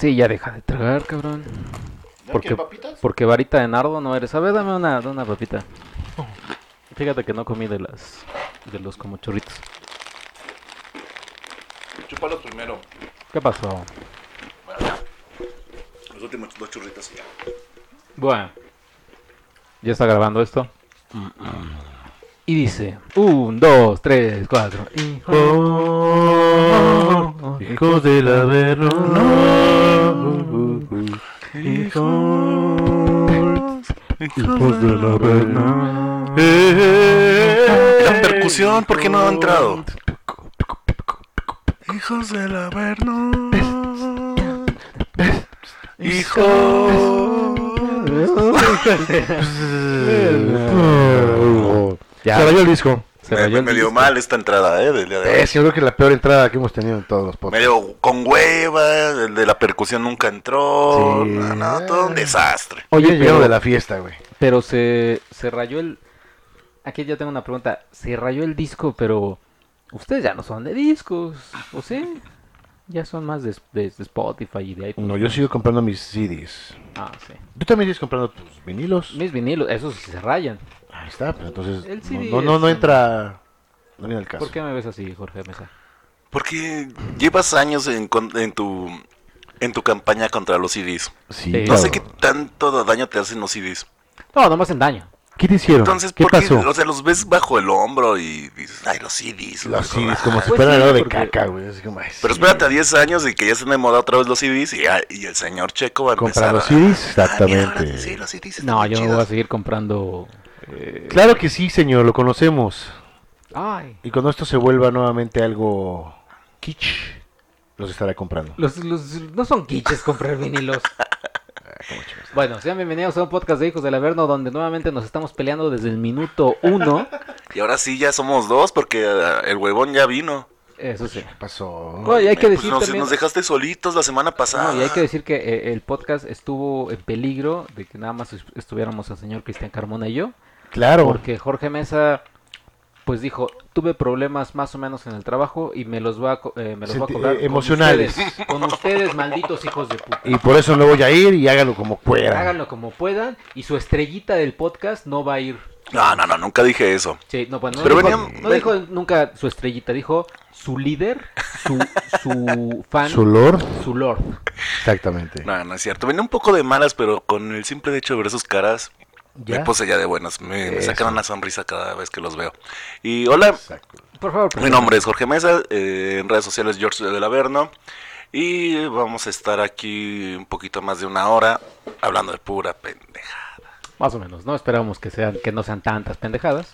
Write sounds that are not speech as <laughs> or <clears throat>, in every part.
Sí, ya deja de tragar, cabrón. Porque, ¿Qué, papitas? porque varita de nardo no eres. A ver, dame una, una papita. Fíjate que no comí de las. de los como churritos. Chúpalo primero. ¿Qué pasó? Bueno. Los últimos dos churritos y ya. Bueno. Ya está grabando esto. Y dice: Un, dos, tres, cuatro. Hijo. Oh, hijos del Averno. Hijos, hijos del Averno. La percusión, ¿por qué no ha entrado? Hijos del Averno. Ya. Se rayó el disco. Se me, rayó el me dio disco. mal esta entrada, ¿eh? Del día de hoy. Es, yo creo que la peor entrada que hemos tenido en todos los podcasts. Medio con hueva, el de la percusión nunca entró. Sí. No, no, todo un desastre. Oye, pero, de la fiesta, güey. pero se, se rayó el. Aquí ya tengo una pregunta. Se rayó el disco, pero. Ustedes ya no son de discos, ¿o sí? Ya son más de, de- de Spotify y de iTunes. No, yo sigo comprando mis CDs. Ah, sí. ¿Tú también sigues comprando tus vinilos? Mis vinilos, esos sí se rayan. Ahí está, pero entonces El no, CD no, no, no entra... No viene al caso. ¿Por qué me ves así, Jorge Mesa? Porque llevas años en, con- en tu en tu campaña contra los CDs. Sí. No claro. sé qué tanto daño te hacen los CDs. No, no me hacen daño. ¿Qué te hicieron? Entonces, ¿Qué ¿por qué? pasó? O sea, los ves bajo el hombro y dices, ay, los CDs. Los loco". CDs, como si Pues fueran sí, algo de porque- caca, güey. Así como, ay, Pero sí. espérate a 10 años y que ya estén de moda otra vez los CDs y, ah, y el señor Checo va a Comprar empezar los a- CDs, Ah, mira, exactamente. ahora sí, los CDs están No, bien yo no voy chidos. a seguir comprando. Eh, Claro que sí, señor, lo conocemos. Ay. Y cuando esto se vuelva nuevamente algo kitsch, los estaré comprando. Los, los- no son quiches comprar vinilos. <laughs> Bueno, sean bienvenidos a un podcast de Hijos del Averno donde nuevamente nos estamos peleando desde el minuto uno. <laughs> Y ahora sí ya somos dos porque ah, el huevón ya vino. Eso sí. ¿Qué pasó? Oye, hay que Pues decir nos, también... nos dejaste solitos la semana pasada. No, y hay que decir que eh, el podcast estuvo en peligro de que nada más est- estuviéramos el señor Cristian Carmona y yo. Claro. Porque Jorge Mesa, pues dijo, tuve problemas más o menos en el trabajo y me los voy a, co- eh, me los voy a cobrar eh, con emocionales. ustedes, Con ustedes, malditos hijos de puta. Y por eso no voy a ir y háganlo como puedan. Háganlo como puedan y su estrellita del podcast no va a ir. No, no, no, nunca dije eso. Sí, no, pues no, Pero dijo, venían- no dijo nunca su estrellita, dijo su líder, su, su fan, Su lord. su lord. Exactamente. No, no es cierto. Venía un poco de malas, pero con el simple hecho de ver sus caras, ¿Ya? me puse ya de buenas. Me, me sacan una sonrisa cada vez que los veo. Y hola, Exacto. Por favor, mi preséntame. nombre es Jorge Mesa, eh, en redes sociales George del Averno. Y vamos a estar aquí un poquito más de una hora hablando de pura pendeja. Más o menos, no esperamos que sean que no sean tantas pendejadas,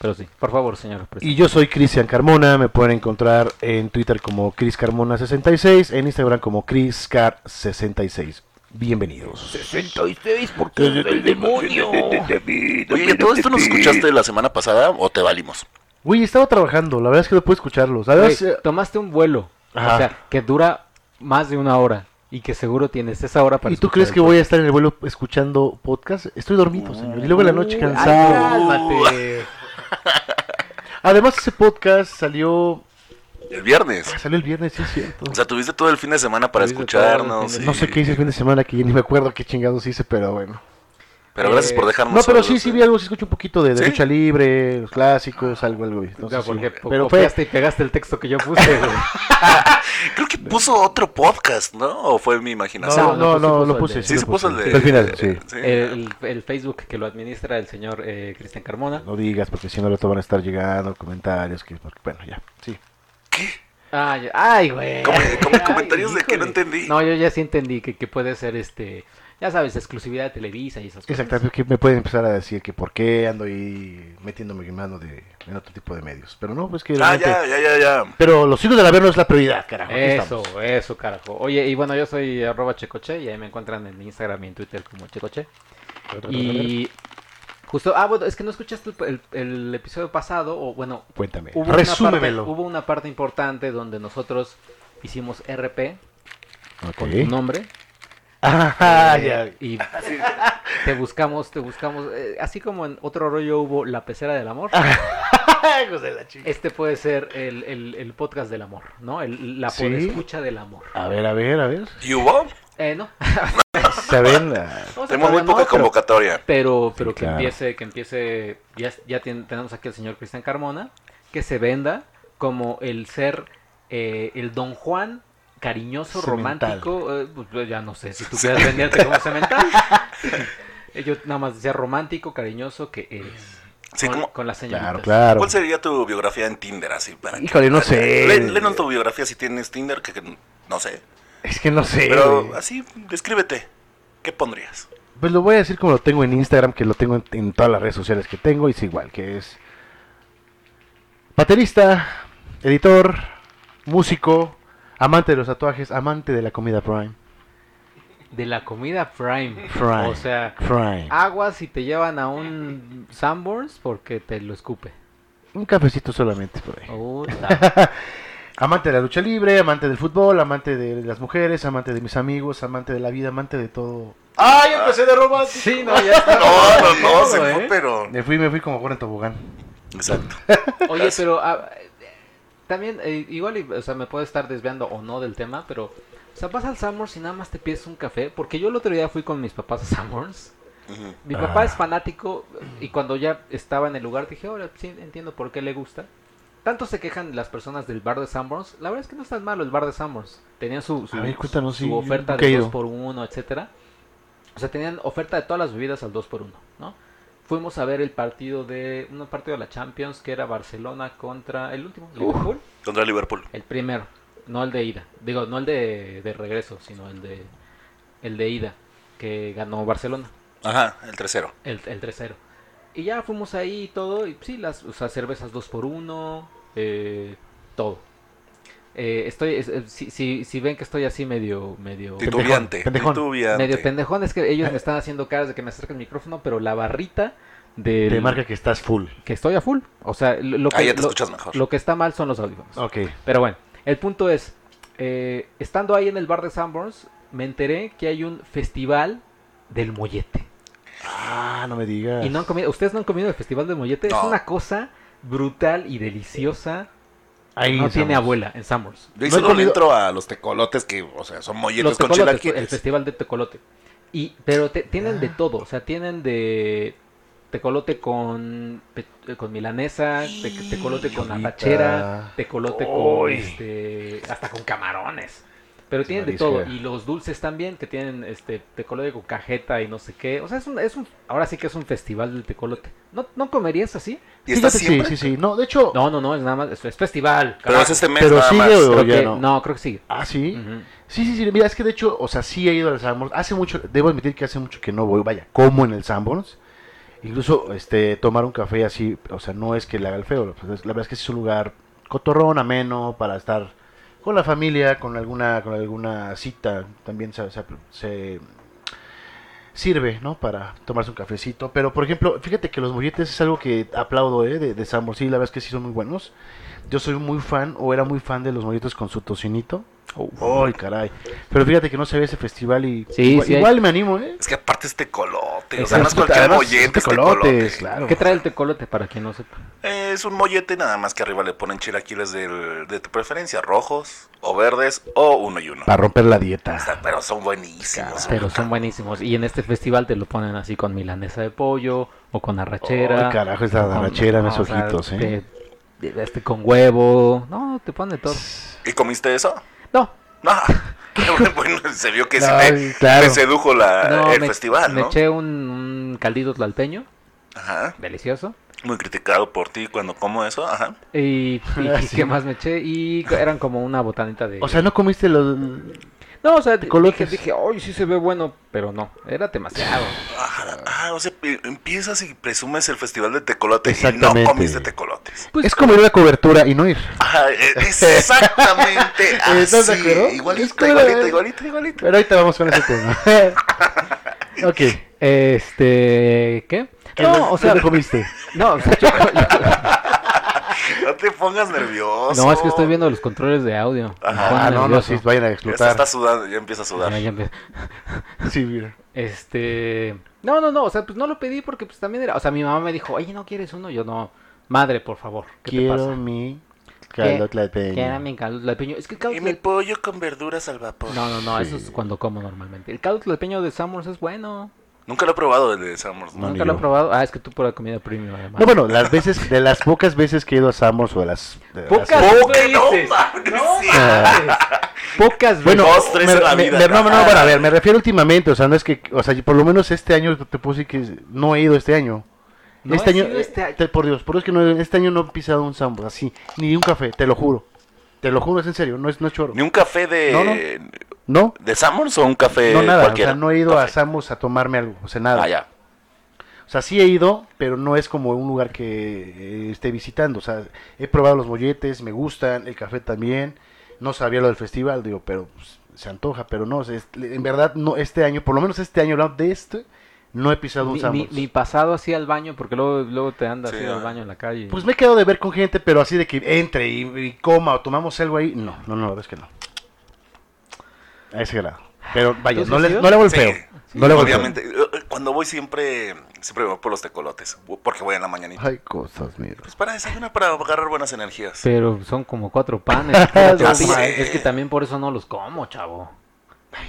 pero sí. Por favor, señor Y presidente. yo soy Cristian Carmona, me pueden encontrar en Twitter como ChrisCarmona66, en Instagram como ChrisCar66. Bienvenidos. 66 porque es del demonio. Oye, ¿todo esto nos escuchaste la semana pasada o te valimos? Güey, estaba trabajando, la verdad es que no puedo escucharlo. ¿Sabes? Güey, tomaste un vuelo, Ajá. o sea, que dura más de una hora y que seguro tienes esa hora para ¿Y tú crees que voy a estar en el vuelo escuchando podcast? Estoy dormido, señor. Y luego en la noche Ay, cansado. cálmate. <laughs> Además, ese podcast salió El viernes. salió el viernes, sí es cierto. O sea, tuviste todo el fin de semana para Tuviste escucharnos. No sé qué hice el fin de semana, que ni me acuerdo qué chingados hice, pero bueno. Pero gracias Eh, por dejarnos. No, pero sí, solos, sí eh. vi algo, sí escucho un poquito de, de ¿Sí? lucha libre, los clásicos, algo, algo. Entonces, No, sí. porque Pero fue, y pegaste el texto que yo puse. güey. <laughs> Creo que puso otro podcast, ¿no? ¿O fue mi imaginación? no, no, no, lo puse. de- Sí, se puso el de... Al final, sí. el, el Facebook que lo administra el señor eh, Cristian Carmona. No digas, porque si no, te van a estar llegando comentarios. que porque, Bueno, ya, sí. ¿Qué? Ay, ay, güey. Como- como <laughs> Ay, comentarios de que no entendí. No, yo ya sí entendí que, que puede ser este, ya sabes, exclusividad de Televisa y esas cosas. Exactamente, que me pueden empezar a decir que por qué ando ahí metiéndome en mano de, en otro tipo de medios. Pero no, pues que... Ah, realmente- ya, ya, ya, ya. Pero los hijos del Averno es la prioridad, carajo. Eso, eso, carajo. Oye, y bueno, yo soy arroba checoche y ahí me encuentran en Instagram y en Twitter como checoche. Y justo, ah, bueno, es que no escuchaste el, el- el episodio pasado, o bueno, Cuéntame, hubo una, parte, resúmemelo. hubo una parte importante donde nosotros hicimos RP con Ok. tu nombre. Ah, Eh, ya. Y te buscamos, te buscamos. eh, así como en otro rollo hubo La Pecera del Amor. <laughs> Chica. Este puede ser el, el- el podcast del amor, ¿no? El- la Sí. escucha del amor. A ver, a ver, a ver. ¿Y hubo? Eh, no. ¿Se ven? Sea, Tenemos muy no, poca pero- convocatoria. Pero, pero que claro. empiece, que empiece, ya, ya tien- tenemos aquí al señor Cristian Carmona, que se venda como el ser, eh, el don Juan cariñoso, romántico, eh, pues, ya no sé si tú quieres venderte como cemental. <laughs> Eh, Yo nada más decía romántico, cariñoso que eres. Sí, con, ¿cómo- con las señoritas. Claro, claro. ¿Cuál sería tu biografía en Tinder así? Para que- Híjole, no sé. Lé- Léenos tu biografía si tienes Tinder, que, que no sé. Es que no sé. Pero güey. así, descríbete. ¿Qué pondrías? Pues lo voy a decir como lo tengo en Instagram, que lo tengo en, en todas las redes sociales que tengo, y es igual, que es baterista, editor, músico, amante de los tatuajes, amante de la comida Prime. De la comida Prime. Prime. O sea, Prime. aguas si te llevan a un Sanborns porque te lo escupe. Un cafecito solamente por ahí. <laughs> Amante de la lucha libre, amante del fútbol, amante de las mujeres, amante de mis amigos, amante de la vida, amante de todo. ¡Ay, empecé de romántico! sí, no, ya está. <laughs> No, no, no, Todo, se ¿eh? fue, pero. Me fui, me fui como por en tobogán. Exacto. <laughs> Oye, pero ah, eh, también, eh, igual, y, o sea, me puede estar desviando o no del tema, pero, o sea, vas al Summers y nada más te pides un café, porque yo el otro día fui con mis papás a Summers. Ujú. Mi papá Ah. es fanático y cuando ya estaba en el lugar dije, ahora sí entiendo por qué le gusta. Tanto se quejan las personas del bar de Summers. La verdad es que no es tan malo el bar de Summers. Tenían su, su, A ver, cuéntanos, su sí, yo oferta de ido. 2 por 1 etcétera. O sea, tenían oferta de todas las bebidas al 2 por 1 ¿no? Fuimos a ver el partido de un partido de la Champions que era Barcelona contra el último, Liverpool, Contra Liverpool. el primero, no el de ida. Digo, no el de, de regreso, sino el de el de ida que ganó Barcelona. Ajá, el tercero. El, el 3-0. Y ya fuimos ahí y todo. Y sí, las o sea, cervezas 2 por 1 eh, todo. Eh, estoy, es- eh, si, si, si ven que estoy así medio, medio, Titubeante. pendejón. Titubeante. medio pendejón, es que ellos me están haciendo caras de que me acerque el micrófono, pero la barrita del- Te marca que estás full. que estoy a full. O sea, lo, lo que, Ah, ya te lo- escuchas mejor. lo que está mal son los audífonos. Ok. Pero bueno, el punto es, eh, estando ahí en el bar de Sanborns, me enteré que hay un festival del mollete. Ah, no me digas. Y no han comido, ustedes no han comido el festival del mollete, es una cosa brutal y deliciosa. Ahí no tiene abuela en Sanborns. Yo ahí No comido- entro a los tecolotes que, o sea, son molletes con tecolotes, el chilaquiles. festival de tecolote. Y, pero te- tienen de todo, o sea, tienen de tecolote con, pe- con milanesa, te- tecolote con arrachera, tecolote con este, hasta con camarones. Pero tienen de todo. Y los dulces también, que tienen este tecolote con cajeta y no sé qué. O sea, es un, es un, ahora sí que es un festival del tecolote. ¿No, no comerías así? ¿Y está Fíjate, siempre? Sí, sí, sí. No, de hecho. No, no, no, es nada más, es, es festival. Pero carajo. es este mes Pero nada sigue más. o- Creo ya que- no. no, creo que sigue. Ah, sí. Sí, sí, sí. Mira, es que de hecho, o sea, sí he ido al Sanborns. Hace mucho, debo admitir que hace mucho que no voy. Vaya, como en el Sanborns. Incluso, este, tomar un café así, o sea, no es que le haga el feo. pues, La verdad es que sí es un lugar cotorrón, ameno, para estar con la familia, con alguna, con alguna cita. También se, se- se sirve, ¿no? Para tomarse un cafecito. Pero, por ejemplo, fíjate que los molletes es algo que aplaudo, ¿eh? De, de Sanborns. Sí, la verdad es que sí son muy buenos. Yo soy muy fan, o era muy fan de los molletes con su tocinito. ¡Ay, caray! Pero fíjate que no se ve ese festival y Sí, igual, sí hay. igual me animo, ¿eh? Es que aparte es tecolote. O sea, no es que cualquier además mollete, es tecolote. claro. ¿Qué trae el tecolote para quien no sepa? Eh, Es un mollete nada más que arriba le ponen chilaquiles del- de tu preferencia, rojos o verdes o uno y uno. Para romper la O dieta. sea, pero son buenísimos. Pero son buenísimos. Y en este festival te lo ponen así con milanesa de pollo o con arrachera. Ay, carajo, esa arrachera en no, esos o sea, ojitos, ¿eh? te- este con huevo. No, te pone todo. ¿Y comiste eso? No, No. <laughs> bueno, se vio que te, claro. te sedujo la, no, el me, festival, me ¿no? eché un, un caldito tlalpeño, Ajá. delicioso. Muy criticado por ti cuando como eso, ajá. Y, y <laughs> Ah, sí. ¿qué más me eché? Y eran como una botanita de... O sea, ¿no comiste los...? No, o sea, dije, tecolotes. dije, ay, sí se ve bueno, pero no, era demasiado. Ah, ah, o sea, pi- empiezas y presumes el festival de tecolote y no Exactamente. comiste tecolotes. Pues, es como ir a la cobertura y no ir. Ajá, e- exactamente <laughs> ¿Estás de así. acuerdo? Es igualito, igualito, igualito. Pero ahorita vamos con ese tema. <laughs> ok. Este, ¿qué? ¿Qué No, o sea, ¿dónde comiste? no, o sea, yo- <laughs> No te pongas nervioso. no, es que estoy viendo los controles de audio. Ajá, Ah, no, no, sí, vayan a Ya está, explotar. está sudando, ya empieza a sudar. Ya, ya empe- <laughs> Sí, mira. Este, no, no, no, o sea, pues no lo pedí porque pues también era, o sea, mi mamá me dijo, oye, ¿no quieres uno? Yo no, madre, por favor, ¿qué te Quiero pasa? mi... Caldo tlalpeño. mi caldo tlalpeño. Es que el caldo Y mi pollo con verduras al vapor. No, no, no, eso es cuando como normalmente. El caldo tlalpeño de Summers es bueno. Nunca lo he probado el de Summers. No, Nunca lo he probado. Ah, es que tú por la comida premium además. No, bueno, las veces, de las pocas veces que he ido a Samos o de las... de las- Pocas Poca, no, veces. No, sí. mames. Pocas veces. Bueno, Dos, tres me- en la me- vida. me- no, no, no, bueno, a ver, me refiero últimamente, o sea, no es que, o sea, por lo menos este año te decir que no he ido este año. No este año, ido este eh, año. te- por Dios, por Dios que no, este año no he pisado un Sambos, así, ni un café, te lo juro. Te lo juro, es en serio, no es, no es choro. Ni un café de. No, no. ¿No? ¿De Summers o un café no, nada, o sea, no he ido a. Samos a tomarme algo, o sea, nada. Ah, ya. O sea, sí he ido, pero no es como un lugar que eh, esté visitando. O sea, he probado los molletes, me gustan, el café también. No sabía lo del festival, digo, pero pues, se antoja, pero no, o sea, es- en verdad, no este año, por lo menos este año, hablando de este, no he pisado un Sambors. mi pasado así al baño, porque luego, luego te andas Sí, así al baño en la calle. Pues me he quedado de ver con gente, pero así de que entre y, y coma o tomamos algo ahí, no, no, no, la verdad es que no. A ese grado. Pero vaya, ¿Tú sí no le, no le el Sí, no le feo. obviamente. Cuando voy siempre, siempre voy por los tecolotes, porque voy en la mañanita. Hay cosas, mira. Pues para desayunar, para agarrar buenas energías. Pero son como cuatro panes. <laughs> es que también por eso no los como, chavo.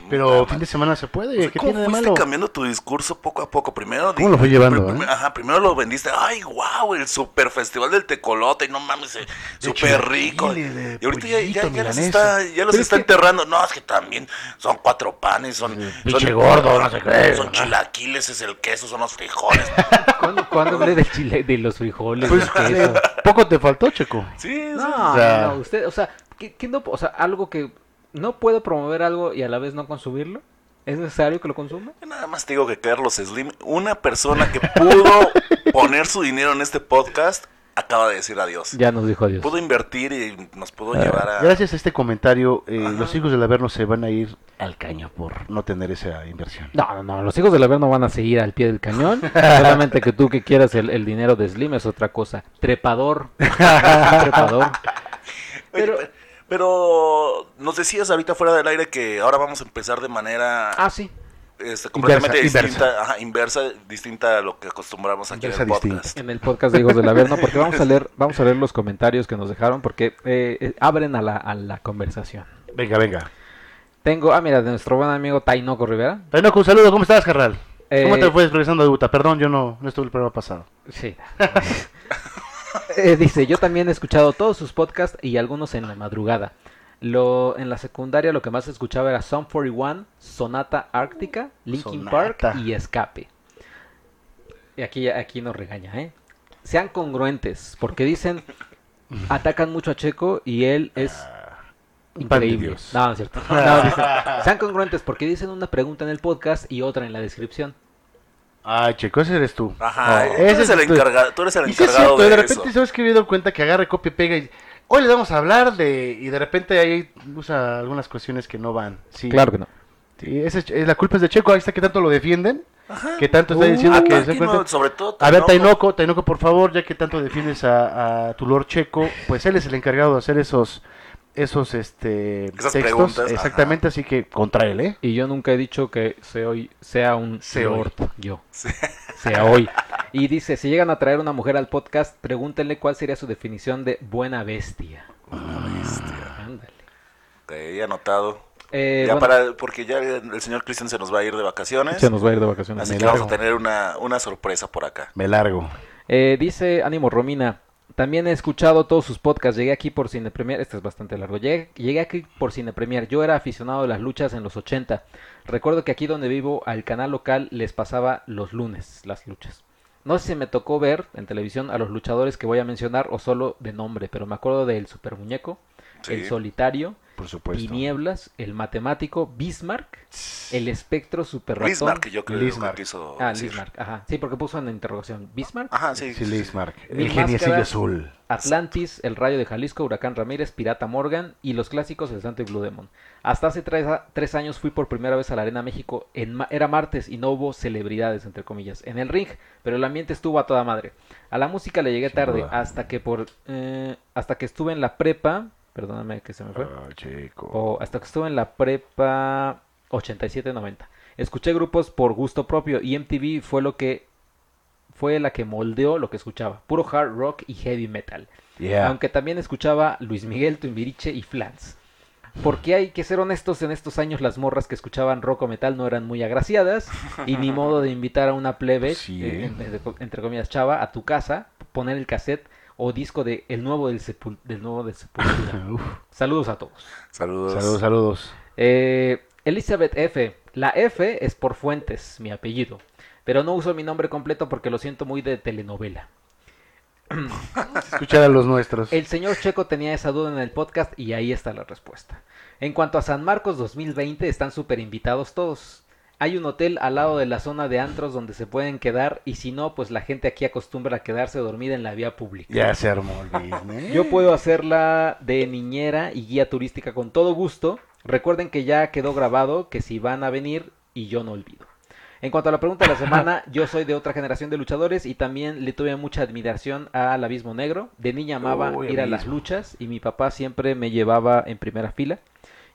Pero fin de semana se puede, O sea, ¿qué ¿Cómo tiene de fuiste malo? cambiando tu discurso poco a poco? Primero ¿Cómo lo fue llevando, eh? Ajá, primero lo vendiste. Ay, wow, el super festival del tecolote. No mames, eh, súper rico. de Y ahorita ya, ya, ya los está, ya los es está que- enterrando. No, es que también son cuatro panes, son. pinche son- gordo, no sé qué. Son chilaquiles, es el queso, son los frijoles. <laughs> ¿Cuándo, cuándo hablé del chile, de los frijoles, Pues, del queso? <laughs> poco te faltó, Checo. Sí, sí. No, O sea- no, usted, o sea, ¿qué, qué no, o sea, algo que no puedo promover algo y a la vez no consumirlo. ¿Es necesario que lo consuma? Nada más te digo que Carlos Slim, una persona que pudo <laughs> poner su dinero en este podcast, acaba de decir adiós. Ya nos dijo adiós. Pudo invertir y nos pudo llevar a. Gracias a este comentario, eh, los hijos del Averno se van a ir al caño por no tener esa inversión. No, no, no, los hijos del Averno van a seguir al pie del cañón. <laughs> Solamente que tú que quieras el, el dinero de Slim es otra cosa. Trepador. <laughs> Trepador. Oye, Pero- pe- pero nos decías ahorita fuera del aire que ahora vamos a empezar de manera Ah, sí. este, completamente Inversa, distinta, ajá, inversa, distinta a lo que acostumbramos aquí Inversa en el podcast. distinta. En el podcast de Hijos del Averno, porque vamos a leer, vamos a leer los comentarios que nos dejaron, porque eh, eh, abren a la, a la conversación. Venga, venga. Tengo, ah, mira, de nuestro buen amigo Tainoco Rivera. Tainoco, un saludo, ¿cómo estás, carnal? ¿Cómo Eh, te fue regresando de Utah? Perdón, yo no, no estuve el programa pasado. Sí. <laughs> Eh, dice, yo también he escuchado todos sus podcasts y algunos en la madrugada. Lo, en la secundaria lo que más escuchaba era Sum 41, Sonata Ártica, Linkin. Park y Escape. Y aquí, aquí nos regaña, ¿eh? Sean congruentes, porque dicen, <laughs> atacan mucho a Checo y él es increíble. No, no es cierto. No, dicen, <laughs> sean congruentes porque dicen una pregunta en el podcast y otra en la descripción. Ay, Checo, ese eres tú. Ajá, Oh, tú ese eres el encargado, tú eres el Y sí es encargado cierto, de, de repente eso. sabes que me he dado cuenta que agarra copia y pega y hoy les vamos a hablar de y de repente ahí usa algunas cuestiones que no van. Sí. Claro que no. Sí, ese es- la culpa es de Checo, ahí está que tanto lo defienden, Ajá. que tanto está Uh, diciendo que se no, sobre todo A ver, Tainoco. Tainoco, Tainoco, por favor, ya que tanto defiendes a, a tu Lord Checo, pues él es el encargado de hacer esos esos este Esas textos, preguntas, exactamente, así que contra él, ¿eh? Y yo nunca he dicho que se hoy sea un Se lord, yo. Sea hoy. Y dice, si llegan a traer una mujer al podcast, pregúntenle cuál sería su definición de buena bestia. Ándale. Ok, anotado. Eh, ya bueno, para, porque ya el, señor Cristian se nos va a ir de vacaciones. se nos va a ir de vacaciones. Así Me que vamos a tener una, una sorpresa por acá. Me largo. Eh, dice Ánimo Romina, también he escuchado todos sus podcasts, llegué aquí por Cine Premier, este es bastante largo, llegué, llegué aquí por Cine Premier, yo era aficionado de las luchas en los 80, recuerdo que aquí donde vivo al canal local les pasaba los lunes las luchas. No sé si me tocó ver en televisión a los luchadores que voy a mencionar o solo de nombre, pero me acuerdo del Super Muñeco, Sí. el Solitario, Por supuesto. Tinieblas, el Matemático, Bismarck, el Espectro Super Ratón. Bismarck, que yo creo que quiso Ah, decir. Ajá. Sí, porque puso en interrogación. Bismarck, Ajá, sí. Sí, el geniecillo azul. Atlantis, El Rayo de Jalisco, Huracán Ramírez, Pirata Morgan y los clásicos El Santo y Blue Demon. Hasta hace tres, años fui por primera vez a la Arena México. En ma- era martes y no hubo celebridades, entre comillas, en el ring, pero el ambiente estuvo a toda madre. A la música le llegué Sin tarde, duda. hasta que por eh, hasta que estuve en la prepa, perdóname que se me fue, Ah, chico. o hasta que estuve en la prepa 87-90. Escuché grupos por gusto propio y MTV fue lo que fue la que moldeó lo que escuchaba, puro hard rock y heavy metal. Yeah. Aunque también escuchaba Luis Miguel, Tumbiriche y Flans. Porque hay que ser honestos, en estos años las morras que escuchaban rock o metal no eran muy agraciadas y ni <laughs> modo de invitar a una plebe, Sí, eh, ¿eh? entre, entre comillas chava, a tu casa, poner el cassette o disco de El Nuevo del, Sepul- del Nuevo del Sepultura. <laughs> Saludos a todos. Saludos. Saludos, saludos. Eh, Elizabeth F. La F es por Fuentes, mi apellido. Pero no uso mi nombre completo porque lo siento muy de telenovela. <laughs> Escuchar a los nuestros. El señor Checo tenía esa duda en el podcast y ahí está la respuesta. En cuanto a San Marcos 2020, están súper invitados todos. Hay un hotel al lado de la zona de antros donde se pueden quedar y si no, pues la gente aquí acostumbra a quedarse dormida en la vía pública. Ya se armó el business. Yo puedo hacerla de niñera y guía turística con todo gusto. Recuerden que ya quedó grabado que si van a venir y yo no olvido. En cuanto a la pregunta de la <laughs> semana, yo soy de otra generación de luchadores y también le tuve mucha admiración al Abismo Negro. De niña amaba Uy, ir a las luchas y mi papá siempre me llevaba en primera fila.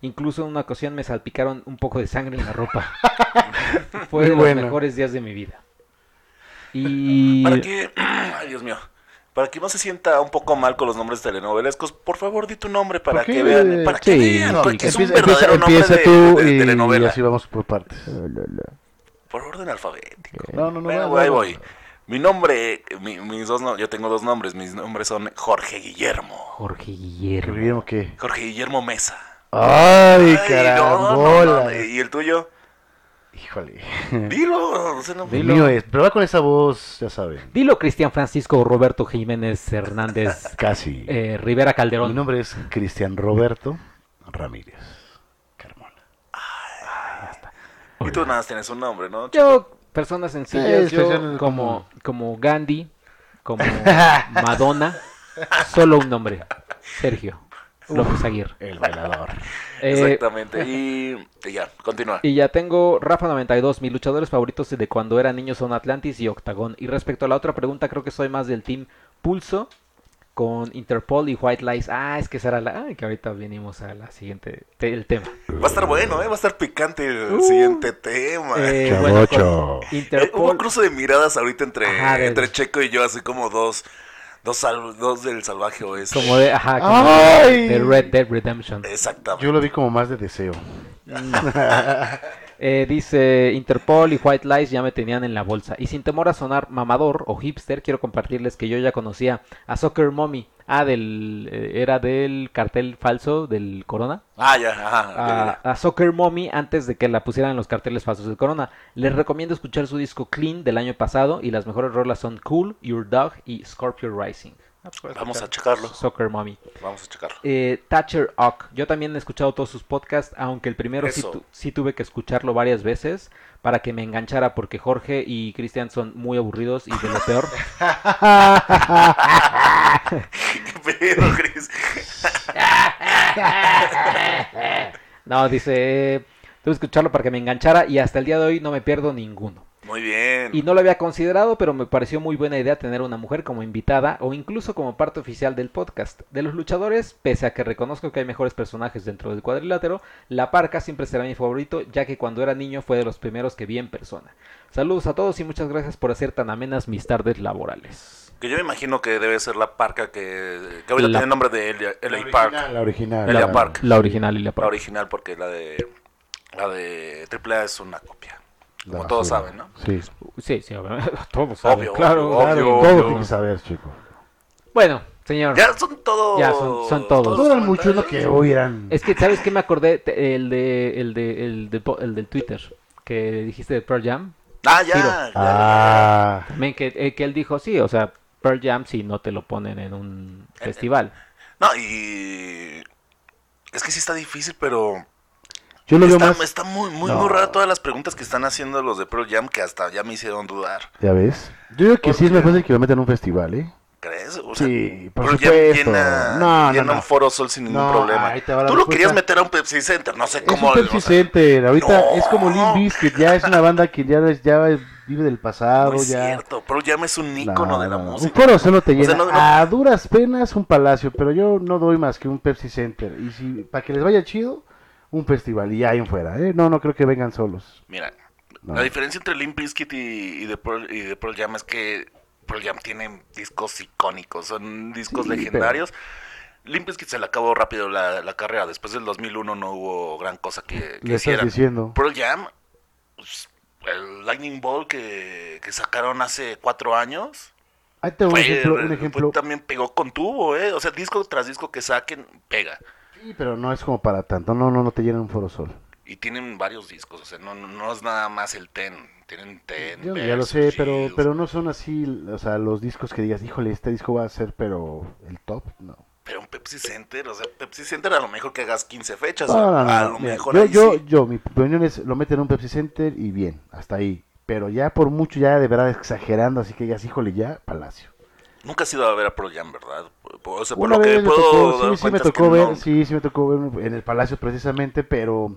Incluso en una ocasión me salpicaron un poco de sangre en la ropa. <laughs> Fue Muy de los bueno. mejores días de mi vida. Y Para que, <clears throat> ay Dios mío, para que no se sienta un poco mal con los nombres telenovelescos, por favor di tu nombre para que vean, para que Sí, vean, no, porque es un empieza, verdadero empieza- nombre empieza de, tú de- de y, telenovela. y así vamos por partes. Por orden alfabético. No, no, no. Bueno, no, ahí no. voy. Mi nombre, mi- mis dos, no- yo tengo dos nombres, mis nombres son Jorge Guillermo. Jorge ¿Qué Guillermo. Guillermo qué? Jorge Guillermo Mesa. Ay, Ay, no, carambola. no, no, ¿Y el tuyo? Híjole. Dilo. o sea, no- El Dilo. mío es, pero va con esa voz, ya saben. Dilo Cristian Francisco Roberto Jiménez Hernández <laughs> Casi. eh, Rivera Mi Calderón. nombre es Cristian Roberto Ramírez. Carmona. Y tú nada más tienes un nombre, ¿no? Yo, personas sencillas, Sí, yo como, como Gandhi, como <laughs> Madonna, solo un nombre, Sergio López Aguirre. El bailador. Eh, Exactamente. Y, y ya, continúa. y ya tengo Rafa 92, mis luchadores favoritos de cuando era niño son Atlantis y Octagon. Y respecto a la otra pregunta, creo que soy más del team Pulso con Interpol y White Lies. Ah, es que será la... Ay, que ahorita venimos a la siguiente... te- el tema. Va a estar bueno, ¿eh? Va a estar picante el Uh. siguiente tema. Eh, Chavocho. bueno, Eh, hubo Interpol... cruce de miradas ahorita entre, Ajá, entre Checo y yo, así como dos, dos, sal- dos del salvaje oeste. Como de, ajá, como ¡Ay! de Red Dead Redemption. Exactamente. Yo lo vi como más de deseo. <laughs> Eh, dice Interpol y White Lies ya me tenían en la bolsa. Y sin temor a sonar mamador o hipster, quiero compartirles que yo ya conocía a Soccer Mommy. Ah, del, eh, era del cartel falso del Corona. Ah, ya, ajá. A, ya. a Soccer Mommy antes de que la pusieran en los carteles falsos del Corona. Les recomiendo escuchar su disco Clean del año pasado. Y las mejores rolas son Cool, Your Dog y Scorpio Rising. Ah, pues, Vamos a checarlo. Soccer Mommy. Vamos a checarlo. Eh, Thatcher Ock. Yo también he escuchado todos sus podcasts, aunque el primero sí, tu- sí tuve que escucharlo varias veces para que me enganchara, porque Jorge y Cristian son muy aburridos y de lo peor. <laughs> <laughs> ¿Qué pedo, Chris? No, dice, eh, tuve que escucharlo para que me enganchara y hasta el día de hoy no me pierdo ninguno. Muy bien. Y no lo había considerado, pero me pareció muy buena idea tener una mujer como invitada o incluso como parte oficial del podcast. De los luchadores, pese a que reconozco que hay mejores personajes dentro del cuadrilátero, La Parca siempre será mi favorito, ya que cuando era niño fue de los primeros que vi en persona. Saludos a todos y muchas gracias por hacer tan amenas mis tardes laborales. Que yo me imagino que debe ser la parca que, que ahorita La- tiene el nombre de Elia, LA Park. La original. Elia la- Park. La original y la La original, porque la de la de AAA es una copia. Como todos saben, ¿no? Sí. Sí, sí, obviamente, <laughs> todos saben, Obvio, claro. obvio, Claro, obvio, todo que saber, chico. Bueno, señor. Ya son todos. Ya son- son todos. No eran muchos lo que eran. Es que, ¿sabes qué me acordé? El de, el de, el de, el del Twitter, que dijiste de Pearl Jam. Ah, ya. Ah. También que, eh, que él dijo, sí, o sea, Pearl Jam si no te lo ponen en un festival. No, y. Es que sí está difícil, pero. Yo lo veo Está, más. está muy, muy, No. muy raro todas las preguntas que están haciendo los de Pearl Jam que hasta ya me hicieron dudar. Ya ves. Yo creo que sí es más fácil que me metan en un festival, ¿eh? ¿Crees? O sea, Sí, por Pearl Jam supuesto. llena, No, llena no. un foro sol sin ningún problema. ahí te va la Tú lo respuesta. querías meter a un Pepsi Center, no sé Es cómo. un Pepsi o sea, Center. Ahorita es como Limp Bizkit. Ya es una banda que ya, ya vive del pasado. no es ya. cierto. Pearl Jam es un ícono No, de la música. Un foro solo te O sea, llena. no- no- A duras penas un palacio, pero yo no doy más que un Pepsi Center. Y si para que les vaya chido, un festival y ya ahí en fuera. ¿eh? No, no creo que vengan solos. Mira, no. La diferencia entre Limp Bizkit y, y, The Pearl, y The Pearl Jam es que Pearl Jam tiene discos icónicos, son discos Sí, legendarios. Limp Bizkit se le acabó rápido la, la carrera. Después del 2001 no hubo gran cosa que, que Le estás hicieran. diciendo. Pearl Jam, pues, el Lightning Ball que, que sacaron hace cuatro años, Ahí te un fue- ejemplo, un fue- ejemplo. también pegó con tubo, ¿eh? O sea, disco tras disco que saquen, pega. Sí, pero no es como para tanto. No, no, no te llenan un foro sol. Y tienen varios discos, o sea, no, no, es nada más el Ten. Tienen Ten. Yo ya lo sé, pero, pero no son así, o sea, los discos que digas, híjole, este disco va a ser, pero el top, no. Pero un Pepsi Center, o sea, Pepsi Center a lo mejor que hagas 15 fechas. No, no, no, a lo mira, mejor yo, ahí yo, sí. yo, mi opinión es, lo meten en un Pepsi Center y bien, hasta ahí. Pero ya por mucho, ya de verdad exagerando, así que digas, híjole, ya, Palacio. Nunca has ido a ver a Pearl Jam, ¿verdad? O sea, por Una lo que puedo tocó, dar sí, sí me tocó ver, no. sí, sí me tocó ver en el Palacio precisamente, pero...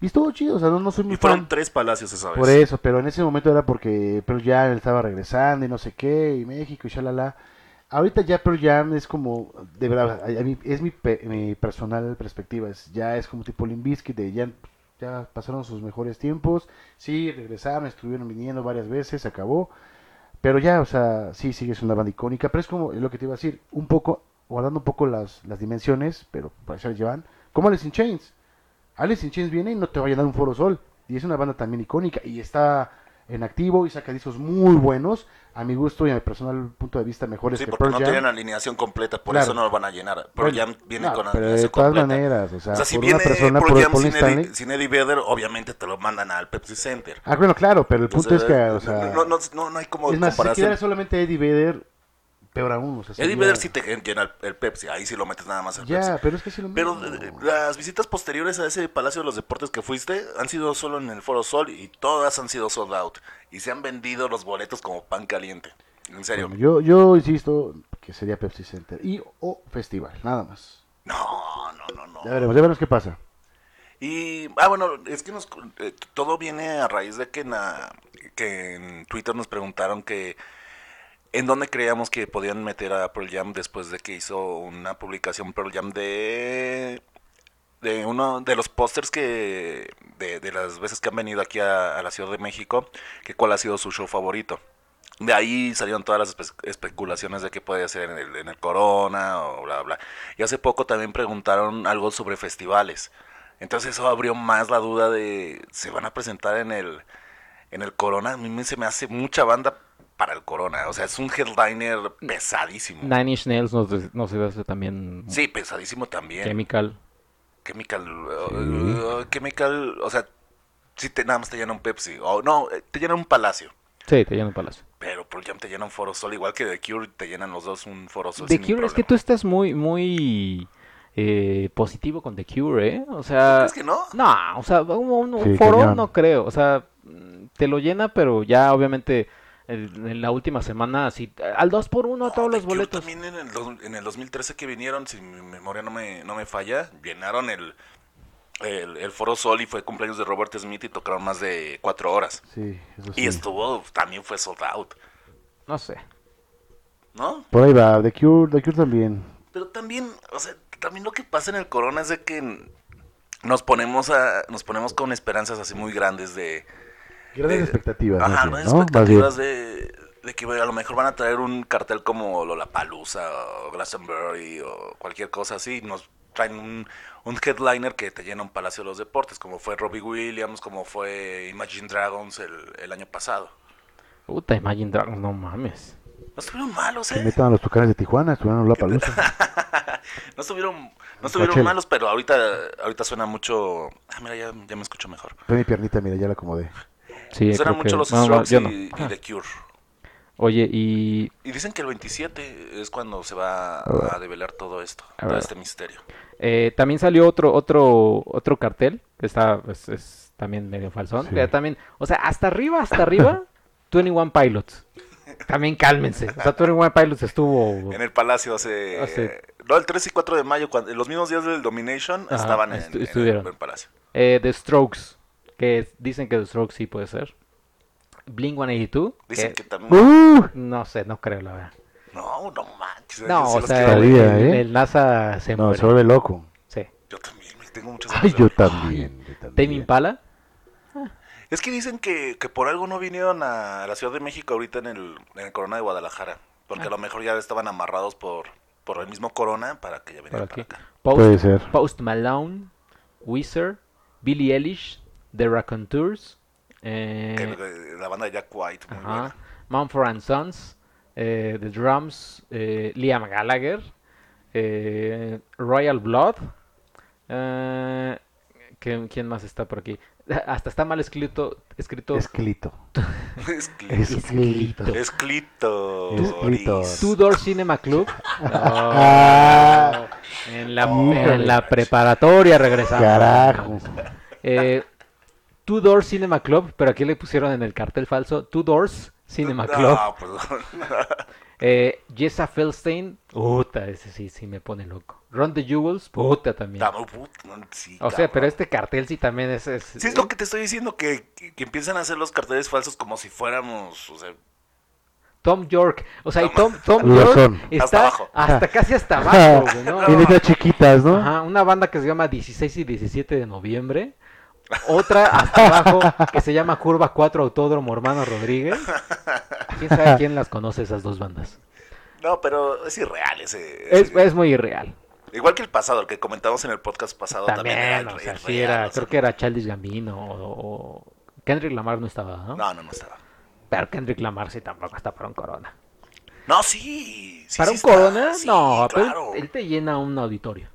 Y estuvo chido, o sea, no, no soy muy Y fueron fan. tres palacios esa vez. Por eso, pero en ese momento era porque Pearl Jam estaba regresando y no sé qué, y México y shalala. Ahorita ya Pearl Jam es como, de verdad, a- mí- es mi, pe- mi personal perspectiva, es, ya es como tipo Limp Bizkit, de ya, ya pasaron sus mejores tiempos, sí, regresaron, estuvieron viniendo varias veces, se acabó, pero ya, o sea, sí, sigue siendo una banda icónica, pero es como lo que te iba a decir, un poco, guardando un poco las, las dimensiones, pero para eso llevan, como Alice in Chains. Alice in Chains viene y no te va a llenar un Foro Sol. Y es una banda también icónica y está en activo y saca discos muy buenos. A mi gusto y a mi personal punto de vista mejores Sí, que porque Pearl no Jam. tienen alineación completa, por Claro. eso no lo van a llenar. Pearl Bueno, Jam viene no, con pero de todas completa. maneras, o sea, o sea, si por viene una persona, Pearl por Jam Paul sin. Eddie, sin Eddie Vedder, obviamente te lo mandan al Pepsi Center. Ah, bueno, claro, pero el punto O sea, es que, o sea, no, no, no, hay como es más, si quedara solamente Eddie Vedder, peor aún. O sea, Eddie sería- Vedder sí te llena el, el Pepsi, ahí sí lo metes nada más al Pepsi. Ya, pero es que sí lo Pero eh, las visitas posteriores a ese Palacio de los Deportes que fuiste han sido solo en el Foro Sol y todas han sido sold out. Y se han vendido los boletos como pan caliente. En serio. Bueno, yo, yo insisto que sería Pepsi Center y o festival, nada más. No, no, no, no. Ya veremos, ya veremos qué pasa. Y, ah, bueno, es que nos, eh, todo viene a raíz de que en Twitter nos preguntaron que en dónde creíamos que podían meter a Pearl Jam después de que hizo una publicación Pearl Jam de de uno de los pósters que de, las veces que han venido aquí a, la Ciudad de México, que cuál ha sido su show favorito. De ahí salieron todas las espe- especulaciones de que puede ser en el, en el Corona o bla, bla. Y hace poco también preguntaron algo sobre festivales. Entonces eso abrió más la duda de, ¿se van a presentar en el, en el Corona? A mí se me hace mucha banda para el Corona. O sea, es un headliner pesadísimo. Nine Inch Nails nos, nos hace también Sí, pesadísimo también. Chemical. Chemical, uh, uh, Chemical, o sea, si te, nada más te llena un Pepsi, o no, eh, te llena un Palacio, Sí, te llena un palacio. pero Pearl Jam te llena un Foro Sol, igual que The Cure te llenan los dos un Foro Sol. The sin Cure, es que tú estás muy, muy eh, positivo con The Cure, ¿eh? O sea, ¿Crees que no? no, o sea, un, un- un Sí, foro cañón. no creo, o sea, te lo llena, pero ya obviamente en, en la última semana, así, al 2 por 1 No, todos los Cure boletos. También en el, en el 2013 que vinieron, si mi memoria no me, no me falla, llenaron el, el, el Foro Sol y fue cumpleaños de Robert Smith y tocaron más de cuatro horas. Sí, eso sí. Y estuvo, también fue sold out, No sé. ¿no? Por ahí va, The Cure, The Cure también. Pero también, o sea, también lo que pasa en el Corona es de que nos ponemos a, nos ponemos con esperanzas así muy grandes de, Grandes de- expectativas, ajá, bien, grandes ¿no? Expectativas de, de que a lo mejor van a traer un cartel como Lollapalooza o Glastonbury o cualquier cosa así, nos traen un, un headliner que te llena un Palacio de los Deportes, como fue Robbie Williams, como fue Imagine Dragons el, el año pasado. Puta, Imagine Dragons, no mames. No estuvieron malos, Que ¿eh? metan a los tucanes de Tijuana, estuvieron en la palusa. <laughs> no estuvieron, no estuvieron malos, pero ahorita, ahorita suena mucho... Ah, mira, ya, ya me escucho mejor. Fue mi piernita, mira, ya la acomodé. Sí, creo mucho que- los no, no, Strokes yo no. y, y The Cure. Oye, y Y dicen que el 27 es cuando se va a develar todo esto, A todo este misterio. eh, también salió otro, otro, otro cartel, que está, es, es también medio falsón. Sí. que también, o sea, hasta arriba, hasta arriba, <laughs> 21 Pilots. También cálmense. O sea, 21 Pilots estuvo... En el Palacio hace... Hace- No, el 3 y 4 de mayo, cuando, los mismos días del Domination, Ajá, estaban en, estu- en el, estuvieron. en el Palacio. Eh, The Strokes, que dicen que The Strokes sí puede ser. Blink 182, Dicen que que también... ¡Uh! no sé, no creo la verdad. No, no manches. yo No, sí o sea, el, ¿eh? el NASA se No, muere. se vuelve loco. Sí. Yo también, me tengo muchas Ay, yo también. yo Tame también. Impala, Es que dicen que, que por algo no vinieron a la Ciudad de México ahorita en el, en el Corona de Guadalajara. Porque Ah. a lo mejor ya estaban amarrados por, por el mismo Corona para que ya vinieran aquí. para acá. Post, Puede ser. Post Malone, Weezer, Billie Eilish, The Raconteurs, eh, que la banda de Jack White. Muy ajá, buena. Mumford and Sons, eh, The Drums, eh, Liam Gallagher, eh, Royal Blood. eh, ¿quién, más está por aquí? <laughs> Hasta está mal escrito. escrito. Esclito. <laughs> Esclito. Escrito. Two Door Cinema Club. Ah, en, la, Híjole. en la preparatoria regresamos. carajo. Eh, Two Door Cinema Club, pero aquí le pusieron en el cartel falso Two Doors Cinema Club. No, <laughs> perdón. Eh, Jessa Feldstein, puta, ese sí, sí me pone loco. Ron the Jewels, puta también. Da- puta, sí, O sea, pero este cartel sí también es... es- Sí, es lo que te estoy diciendo, que, que, que empiezan a hacer los carteles falsos como si fuéramos, o sea, Tom York, o sea, y Tom, York son. está Hasta abajo. hasta casi hasta abajo, güey, ¿no? Y letras chiquitas, ¿no? Ajá, una banda que se llama 16 y 17 de noviembre. Otra hasta abajo que se llama Curva 4 Autódromo Hermano Rodríguez. ¿Quién sabe quién las conoce esas dos bandas? no, pero es irreal ese. Es, ese- es muy irreal. Igual que el pasado, el que comentamos en el podcast pasado también, era También, o sea, irreal, sí era, o sea, creo que era Childish Gambino o, o- Kendrick Lamar no estaba, ¿no? No, no, no estaba. Pero Kendrick Lamar sí tampoco está para un Corona. No, sí. sí, ¿Para sí un está, Corona? sí, no, pero claro. él, él te llena un auditorio.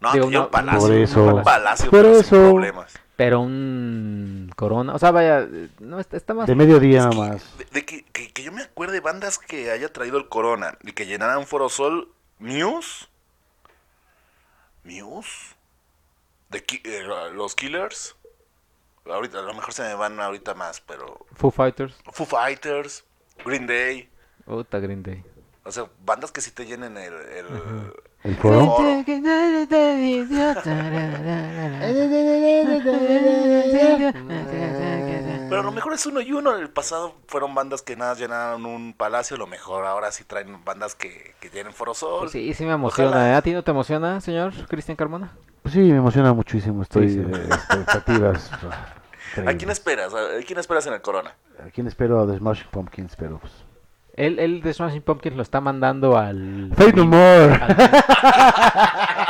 No, lleva no, un palacio. Por eso. Un palacio, Por pero sin eso. problemas. Pero un Corona, o sea, vaya, no está, está más... De mediodía Es nada que- más. De, de que, que- que yo me acuerde de bandas que haya traído el Corona y que llenaran Foro Sol. Muse. Muse. De Ki- eh, los Killers. Ahorita, a lo mejor se me van ahorita más, pero. Foo Fighters. Foo Fighters. Green Day. Puta Green Day. O sea, bandas que sí te llenen el. el, El. <laughs> Pero a lo mejor es uno y uno. En el pasado fueron bandas que nada llenaron un palacio. A lo mejor ahora sí traen bandas que, que llenen Foro Sol. Pues sí, sí me emociona. Ojalá. ¿eh? ¿A ti no te emociona, señor Cristian Carmona? Pues sí, me emociona muchísimo. Estoy Sí, sí. de expectativas. <laughs> ¿A quién esperas? ¿A quién esperas en el Corona? ¿A quién espero? A The Smashing Pumpkins, pero pues... Él, él de Smashing Pumpkins lo está mandando al... Fate No More. Al, <laughs>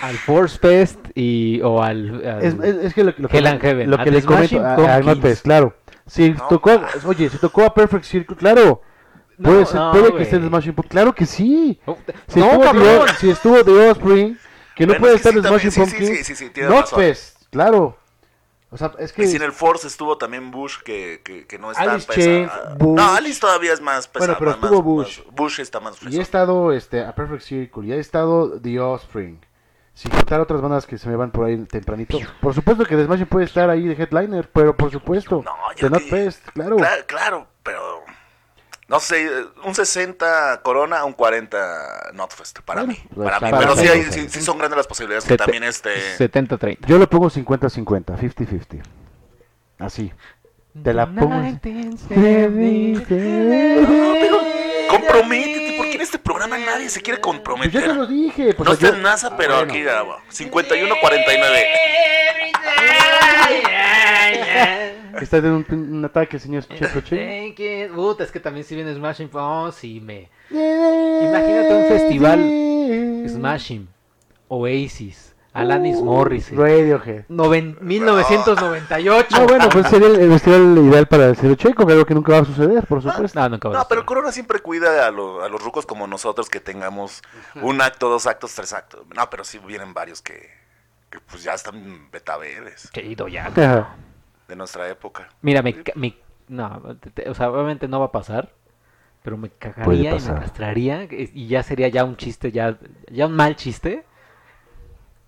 al Force Fest y... o al... al- Es, es- es que lo, lo que, Hell and Heaven. lo que The le comento a, a. Notfest, claro. Si No, tocó, oye, si tocó a Perfect Circle, claro. No, Puede, ser- no, puede que esté en The Smashing Pumpkins, claro que sí. Oh, Si, no, estuvo, cabrón. The, O- si estuvo The que no Bueno, puede es que estar sí, The también, Smashing sí, sí, Pumpkins. sí, sí, sí, tienes razón. Notfest, claro. O sea, es que... Y si en el Force estuvo también Bush, que, que, que no está Alice pesada. Bush. No, Alice todavía es más pesada. Bueno, pero más- estuvo más- Bush. Bush está más Y fresón. he estado este, a Perfect Circle, y he estado The Offspring. Sin contar otras bandas que se me van por ahí tempranito. Por supuesto que The puede estar ahí de headliner, pero por supuesto. No, The yo que- Notfest, claro. Claro, claro, pero... No sé, un 60 Corona, un 40 Notfest, para Bueno, mí. pues, Para mí. para Pero sí, hay- pues, sí, sí son grandes las posibilidades que también este... 70-30. Yo lo pongo 50-50, 50-50. Así. Te la pongo. Comprométete, porque en este programa nadie se quiere Pues comprometer. ya te lo dije. Pues no está yo- en NASA, pero Bueno. aquí ah, 51-49. Está de un, un ataque, señor Checoche. Thank you. Puta, es que también si viene Smashing... Oh, sí, me... Imagínate un festival Smashing, Oasis, Alanis Morris. Radiohead. Noven- 1998. No, bueno, pues sería el, festival ideal para el señor Checo, algo que nunca va a suceder, por supuesto. No, nunca va a No, pero. Corona siempre cuida a, lo- a los rucos como nosotros que tengamos un acto, dos actos, tres actos. No, pero sí vienen varios que, que pues ya están betaberes Qué ido ya. De nuestra época. Mira, me, me- no, te- te- o sea, obviamente no va a pasar, pero me cagaría y me castraría eh, y ya sería ya un chiste, ya, ya un mal chiste.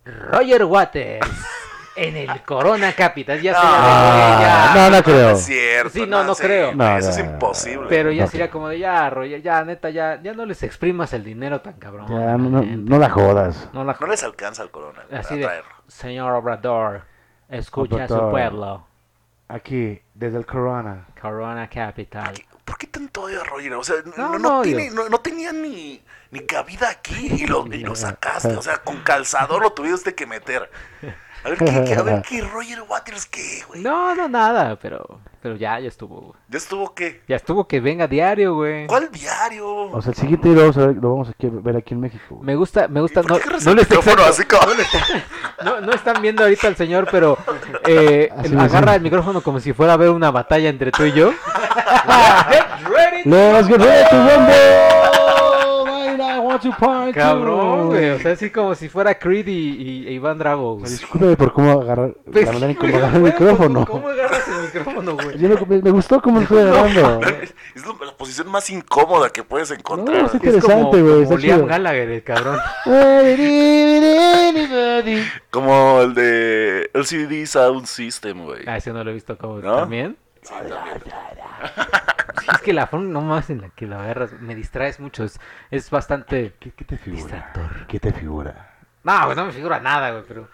Roger Waters <laughs> en el Corona Capital, ya sería Ah, ya- no, no creo. es cierto. Sí, no, no sí, creo. No, eso es no. imposible. pero ya sería como de ya, Roger, ya neta, ya, ya no les exprimas el dinero tan cabrón. Ya, no, no, no la jodas. No la- no les alcanza al Corona. Así para de, señor Obrador, escucha a su pueblo, Aquí, desde el Corona. Corona Capital. ¿Qué- ¿Por qué tanto odio a Roger? O sea, no, No, tiene, no, no tenía ni, ni cabida aquí y lo, y lo sacaste. O sea, con calzador lo tuviste que meter. <laughs> A ver, ¿qué, qué- a ver, ¿qué <laughs> Roger Waters qué, güey? No, no, nada, pero, pero ya, ya estuvo, güey. ¿Ya estuvo qué? Ya estuvo que venga diario, güey. ¿Cuál diario? O sea, el siguiente lo vamos a ver, lo vamos a ver aquí en México. güey. Me gusta, me ¿Y gusta, por no, qué no el le está micrófono así como- <laughs> no, no están viendo ahorita al señor, pero <laughs> eh, Así agarra el micrófono como si fuera a ver una batalla entre tú y yo. Let's get ready to rumble! Want to party. Cabrón, güey. O sea, así como si fuera Creed y, y- e Iván Drago. güey. Discúlpeme por cómo agarrar, Pues, la manera en cómo agarrar el micrófono. ¿Cómo agarras el micrófono, güey? Yo no- me, me gustó cómo lo estoy <laughs> agarrando. Es lo- la posición más incómoda que puedes encontrar. No. Es Interesante, güey, como Liam. Gallagher, el cabrón. <laughs> Como el de LCD Sound System, güey. Ah, ese no lo he visto como ¿No? también. Sí, también. Sí, es que la forma no más en la que la agarras me distraes mucho. Es, es bastante. ¿Qué, qué te figura? Distractor. ¿Qué te figura? No, güey, no me figura nada, güey, pero.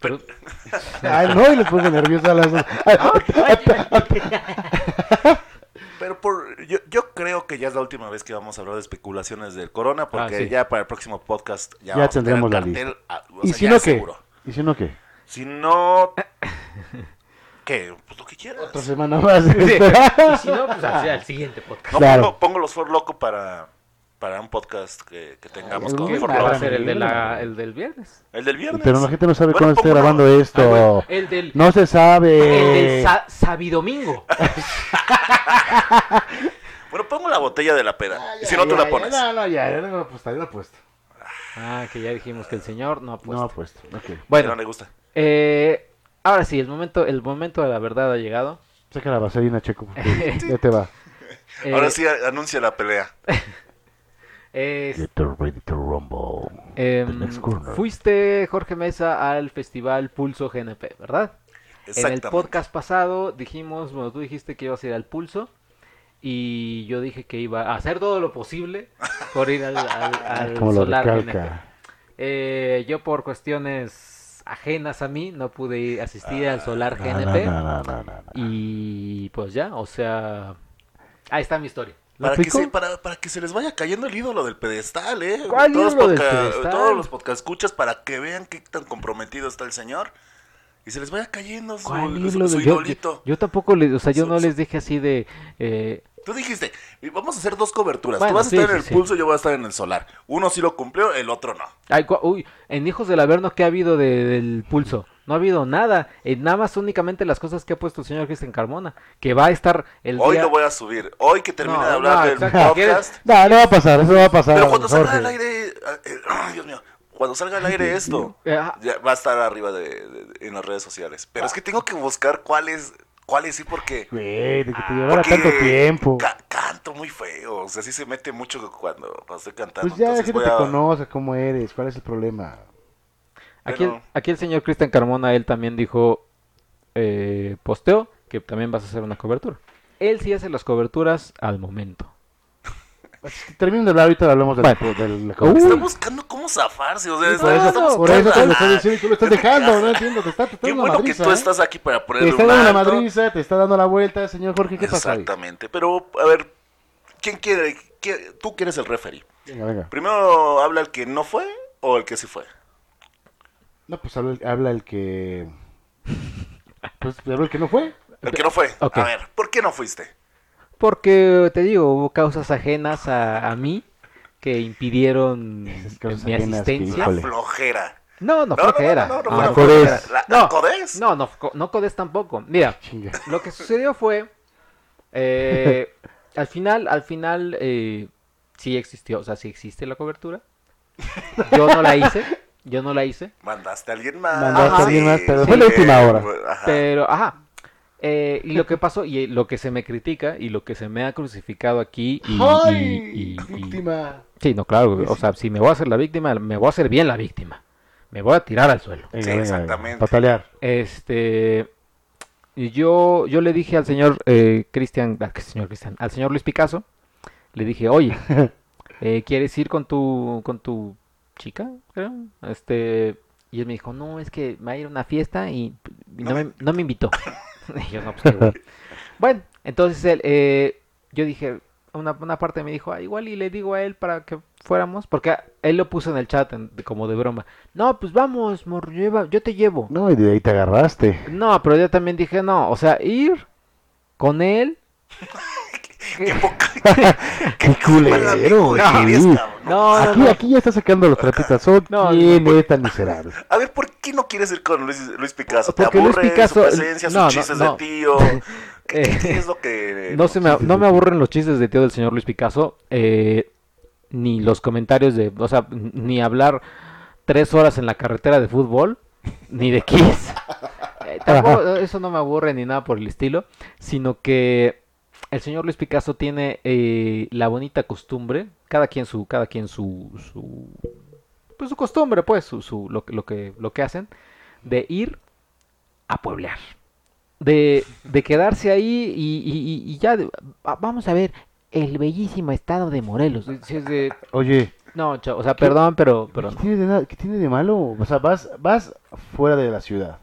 pero... <laughs> Ay, no, y les pongo nervioso a las dos. <laughs> <laughs> Pero por, yo, yo creo que ya es la última vez que vamos a hablar de especulaciones del corona, porque Ah, sí. ya para el próximo podcast ya, Ya vamos a tener tendremos la cartel, lista. o ¿Y sea, si ya no qué? ¿Y si no qué? Si no... ¿Qué? Pues lo que quieras. Otra semana más. <laughs> Sí. Y si no, pues así al siguiente podcast. No, Claro. pongo, pongo los For Loco para, para un podcast que, que tengamos con For Va a Loco. bárbaro. ser el, de la, el del viernes. El del viernes. Pero la gente no sabe Bueno, cuándo esté grabando Ah, esto. bueno, el del, No se el sabe. del sa- Sabidomingo. <laughs> Bueno, pongo la botella de la peda. y si no, tú la pones. No, no, ya, ya no lo he puesto, ya lo he puesto. Ah, que ya dijimos que el señor no ha puesto. No he puesto, Bueno, no le gusta. eh, ahora sí, el momento, el momento de la verdad ha llegado. Saca la vaselina, Checo, <laughs> ya te va. Eh, Ahora sí anuncia la pelea. <laughs> es- Get ready to rumble. The next corner. fuiste, Jorge Mesa, al festival Pulso GNP, ¿verdad? En el podcast pasado dijimos, bueno, tú dijiste que ibas a ir al Pulso y yo dije que iba a hacer todo lo posible por ir al, al, <laughs> al Como lo Solar GNP. recalca. Eh, yo por cuestiones ajenas a mí no pude ir- asistir al Solar No, no, GNP no, no, no, no. y pues ya, o sea, ahí está mi historia. ¿Lo Para que, se, para, para que se les vaya cayendo el ídolo del pedestal, ¿eh? ¿Cuál todos ídolo del podca- pedestal? Todos los podcast escuchas para que vean qué tan comprometido está el señor. Y se les vaya cayendo su, ¿Cuál su- ídolo su de- yo, idolito. yo- yo tampoco le, o sea, yo Su- no su- les dije así de eh, Tú dijiste, vamos a hacer dos coberturas. Bueno, Tú vas a sí, estar en sí, el sí. pulso, yo voy a estar en el solar. Uno sí lo cumplió, el otro no. ay, uy, en Hijos del Averno ¿qué ha habido de- del pulso? No ha habido nada, eh, nada más únicamente las cosas que ha puesto el señor Cristian Carmona, que va a estar el Hoy día lo voy a subir. Hoy que termine No, de hablar no, del exacto. podcast. No, no va a pasar, eso va a pasar. Pero cuando salga al aire, eh, eh, ay, Dios mío, cuando salga al aire esto, ah, ya va a estar arriba de, de- de- en las redes sociales. Pero es que tengo que buscar cuáles, cuáles sí, porque Güey, de que te llevara tanto tiempo. ca- canto muy feo, o sea, sí se mete mucho cuando, cuando estoy cantando. Pues ya la gente te a- conoce cómo eres, cuál es el problema. aquí, el, Pero- aquí el señor Cristian Carmona, él también dijo, eh, posteó que también vas a hacer una cobertura. Él sí hace las coberturas al momento. Termino de hablar ahorita hablamos del, Bueno. del, Está Uy. buscando cómo zafarse, o sea, Sí, está- Por eso, está por buscando- eso te lo estoy diciendo y tú lo estás dejando, no entiendo, te está, te está Qué dando bueno que tú ¿eh? estás aquí para Te ponerle está un dando alto. madriza, te está dando la vuelta, señor Jorge, ¿qué pasa? Exactamente, pero a ver, ¿quién quiere? qué- tú quieres el referee. Venga, venga. Primero habla el que no fue o el que sí fue. No, pues habla, el- habla el que... Pues habla el que no fue. El que no fue. A ver, ¿por qué no fuiste? Porque, te digo, hubo causas ajenas a, a mí que impidieron mi que, asistencia. La Híjole. flojera. No, no, flojera. no, no, no, No, la no, Codés. flojera. ¿La, No. Codés? No, no, co- no Codes tampoco. Mira, Chinga. lo que sucedió fue, eh, al final, al final, eh, sí existió, o sea, sí existe la cobertura. Yo no la hice, yo no la hice, Mandaste a alguien más. Mandaste a alguien más, pero sí. fue la última hora. Ajá. pero, ajá. Eh, y lo que <laughs> pasó, y lo que se me critica, y lo que se me ha crucificado aquí, y, ¡Ay! y- y- Víctima. Sí, no, claro, o sea, si me voy a hacer la víctima, me voy a hacer bien la víctima. Me voy a tirar al suelo. Sí, venga, exactamente. Patalear. Este, y yo, yo le dije al señor eh, Cristian, ah, que señor Cristian, al señor Luis Picasso, le dije, oye, <laughs> eh, ¿quieres ir con tu, con tu chica? creo? Este, y él me dijo, no, es que va a ir a una fiesta y y no, me, no me invitó. <laughs> Y <laughs> yo, no, pues, bueno. Entonces él, eh, yo dije, una, una parte me dijo, ah, igual y le digo a él para que fuéramos, porque él lo puso en el chat en- como de broma. No, pues vamos, morro, lleva- yo te llevo. No, y de ahí te agarraste. No, pero yo también dije, no, o sea, ir con él. Qué poca. <laughs> Qué culero, ¿no? Aquí, no. aquí ya está sacando los No, quién no, es tan miserable. <laughs> A ver, ¿por qué no quieres ir con Luis, Luis Picasso? ¿Te Porque Luis Picasso- su presencia, sus no, no, chistes no. de tío? <laughs> ¿Qué, qué es lo que...? No, se me, no me aburren los chistes de tío del señor Luis Picasso, eh, ni los comentarios de, o sea, ni hablar tres horas en la carretera de fútbol, ni de Kiss. Eh, tampoco- eso no me aburre ni nada por el estilo, sino que el señor Luis Picasso tiene eh, la bonita costumbre, cada quien su, cada quien su, su, pues su costumbre, pues, su, su- lo, que- lo que, lo que hacen, de ir a pueblear de, de quedarse ahí y, y- y- y ya, de- va- vamos a ver, el bellísimo estado de Morelos. Si es de- Oye, no, o sea, perdón, pero, pero ¿qué no. tiene, de, na- qué tiene de malo? O sea, vas, vas fuera de la ciudad.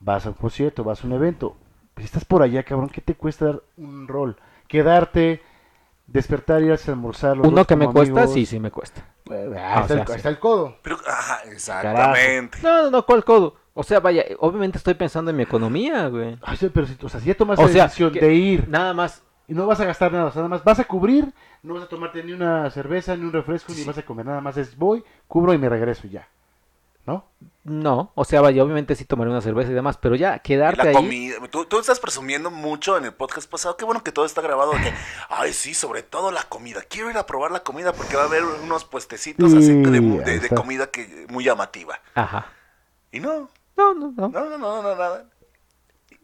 Vas a un concierto, vas a un evento. Si estás por allá, cabrón, ¿qué te cuesta dar un rol? Quedarte, despertar, irse a almorzar. los Uno que me cuesta, sí, sí me cuesta. Bueno, ahí, Ah, o está el, está codo. Pero, ajá, exactamente. No, no, no, ¿cuál codo? O sea, vaya, obviamente estoy pensando en mi economía, güey. Ay, pero si, o sea, si ya tomas O la sea, decisión que- de ir Nada más. y no vas a gastar nada, o sea, nada más vas a cubrir, no vas a tomarte ni una cerveza, ni un refresco, ni vas a comer, nada más es voy, cubro y me regreso ya. ¿No? No, o sea, vaya, obviamente sí tomaré una cerveza y demás, pero ya, Y quedarte la ahí. comida. Tú, tú estás presumiendo mucho en el podcast pasado. Qué bueno que todo está grabado. Que, <laughs> ay, sí, sobre todo la comida. Quiero ir a probar la comida porque va a haber unos puestecitos así de, Sí, de- ahí de está. comida que muy llamativa. Ajá. Y no, No, no, no. no, no, no, no, nada.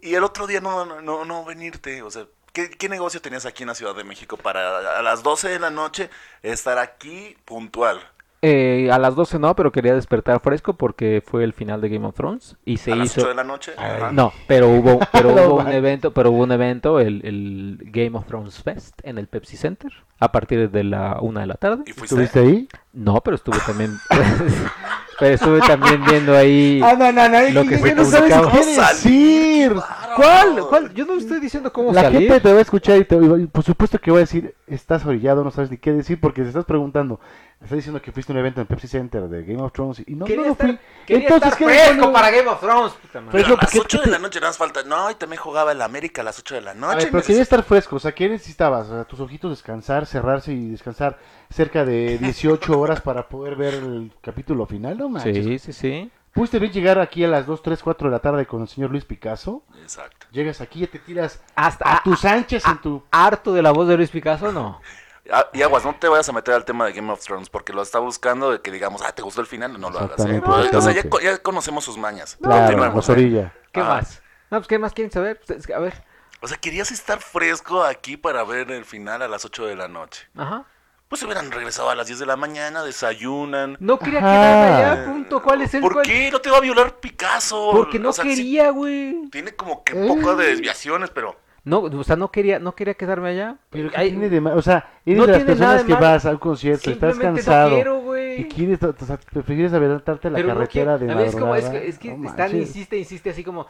Y el otro día no, no, no, no venirte. O sea, ¿qué, qué negocio tenías aquí en la Ciudad de México para a las 12 de la noche estar aquí puntual? Eh, a las 12 no, pero quería despertar fresco porque fue el final de Game of Thrones y se a las hizo. 8 de la noche. Ay. No, pero hubo, <laughs> pero hubo un evento, pero hubo un evento, el, el Game of Thrones Fest en el Pepsi Center a partir de la una de la tarde. ¿Y fuiste? ¿Estuviste ahí? No, pero estuve también, <laughs> pero estuve también viendo ahí. Ah, no, no, no, Lo que ya se no sabes qué decir. Claro. ¿Cuál? ¿Cuál? Yo no estoy diciendo cómo La salir. gente te va a escuchar y, te, y por supuesto que va a decir, estás orillado, no sabes ni qué decir porque te estás preguntando. Estás diciendo que fuiste a un evento en Pepsi Center de Game of Thrones y no, Quería no, no estar, fui. quería Entonces, estar ¿qué fresco para Game of Thrones. puta madre. Pero Pero a las que- 8 que de la noche nada más falta. No, y también jugaba el América a las 8 de la noche. A ver, pero quería estar fresco, o sea, ¿qué necesitabas? O sea, tus ojitos descansar, cerrarse y descansar cerca de 18 horas para poder ver el capítulo final, no manches. Sí, sí, sí. ¿Pudiste bien llegar aquí a las 2, 3, 4 de la tarde con el señor Luis Picasso? Exacto. Llegas aquí y te tiras Hasta a tus anchas en tu... harto de la voz de Luis Picasso, no. <laughs> Ah, Y aguas, no te vayas a meter al tema de Game of Thrones porque lo está buscando de que digamos, ah, ¿te gustó el final? No lo hagas. ¿eh? No, o sea, ya, ya conocemos sus mañas. Claro, ¿eh? orilla. ¿Qué Ah. más? No, pues ¿qué más quieren saber? Pues, A ver. O sea, querías estar fresco aquí para ver el final a las 8 de la noche. Ajá. Pues se hubieran regresado a las 10 de la mañana, desayunan. No quería Ajá. quedarme allá, punto. ¿Cuál es el ¿Por cuál? qué? No te va a violar Picasso. Porque no O sea, sí quería, güey. tiene como que un poco de desviaciones, pero... No, o sea, no quería, no quería quedarme allá. Pero ¿qué Ay, tiene de? O sea, eres no de las personas de que malo. vas a un concierto, estás simplemente cansado no quiero, güey. y quieres, o sea, prefieres aventarte a la Pero no carretera de A ver, es como, es que, es que No están, manches. insiste, insiste, así como,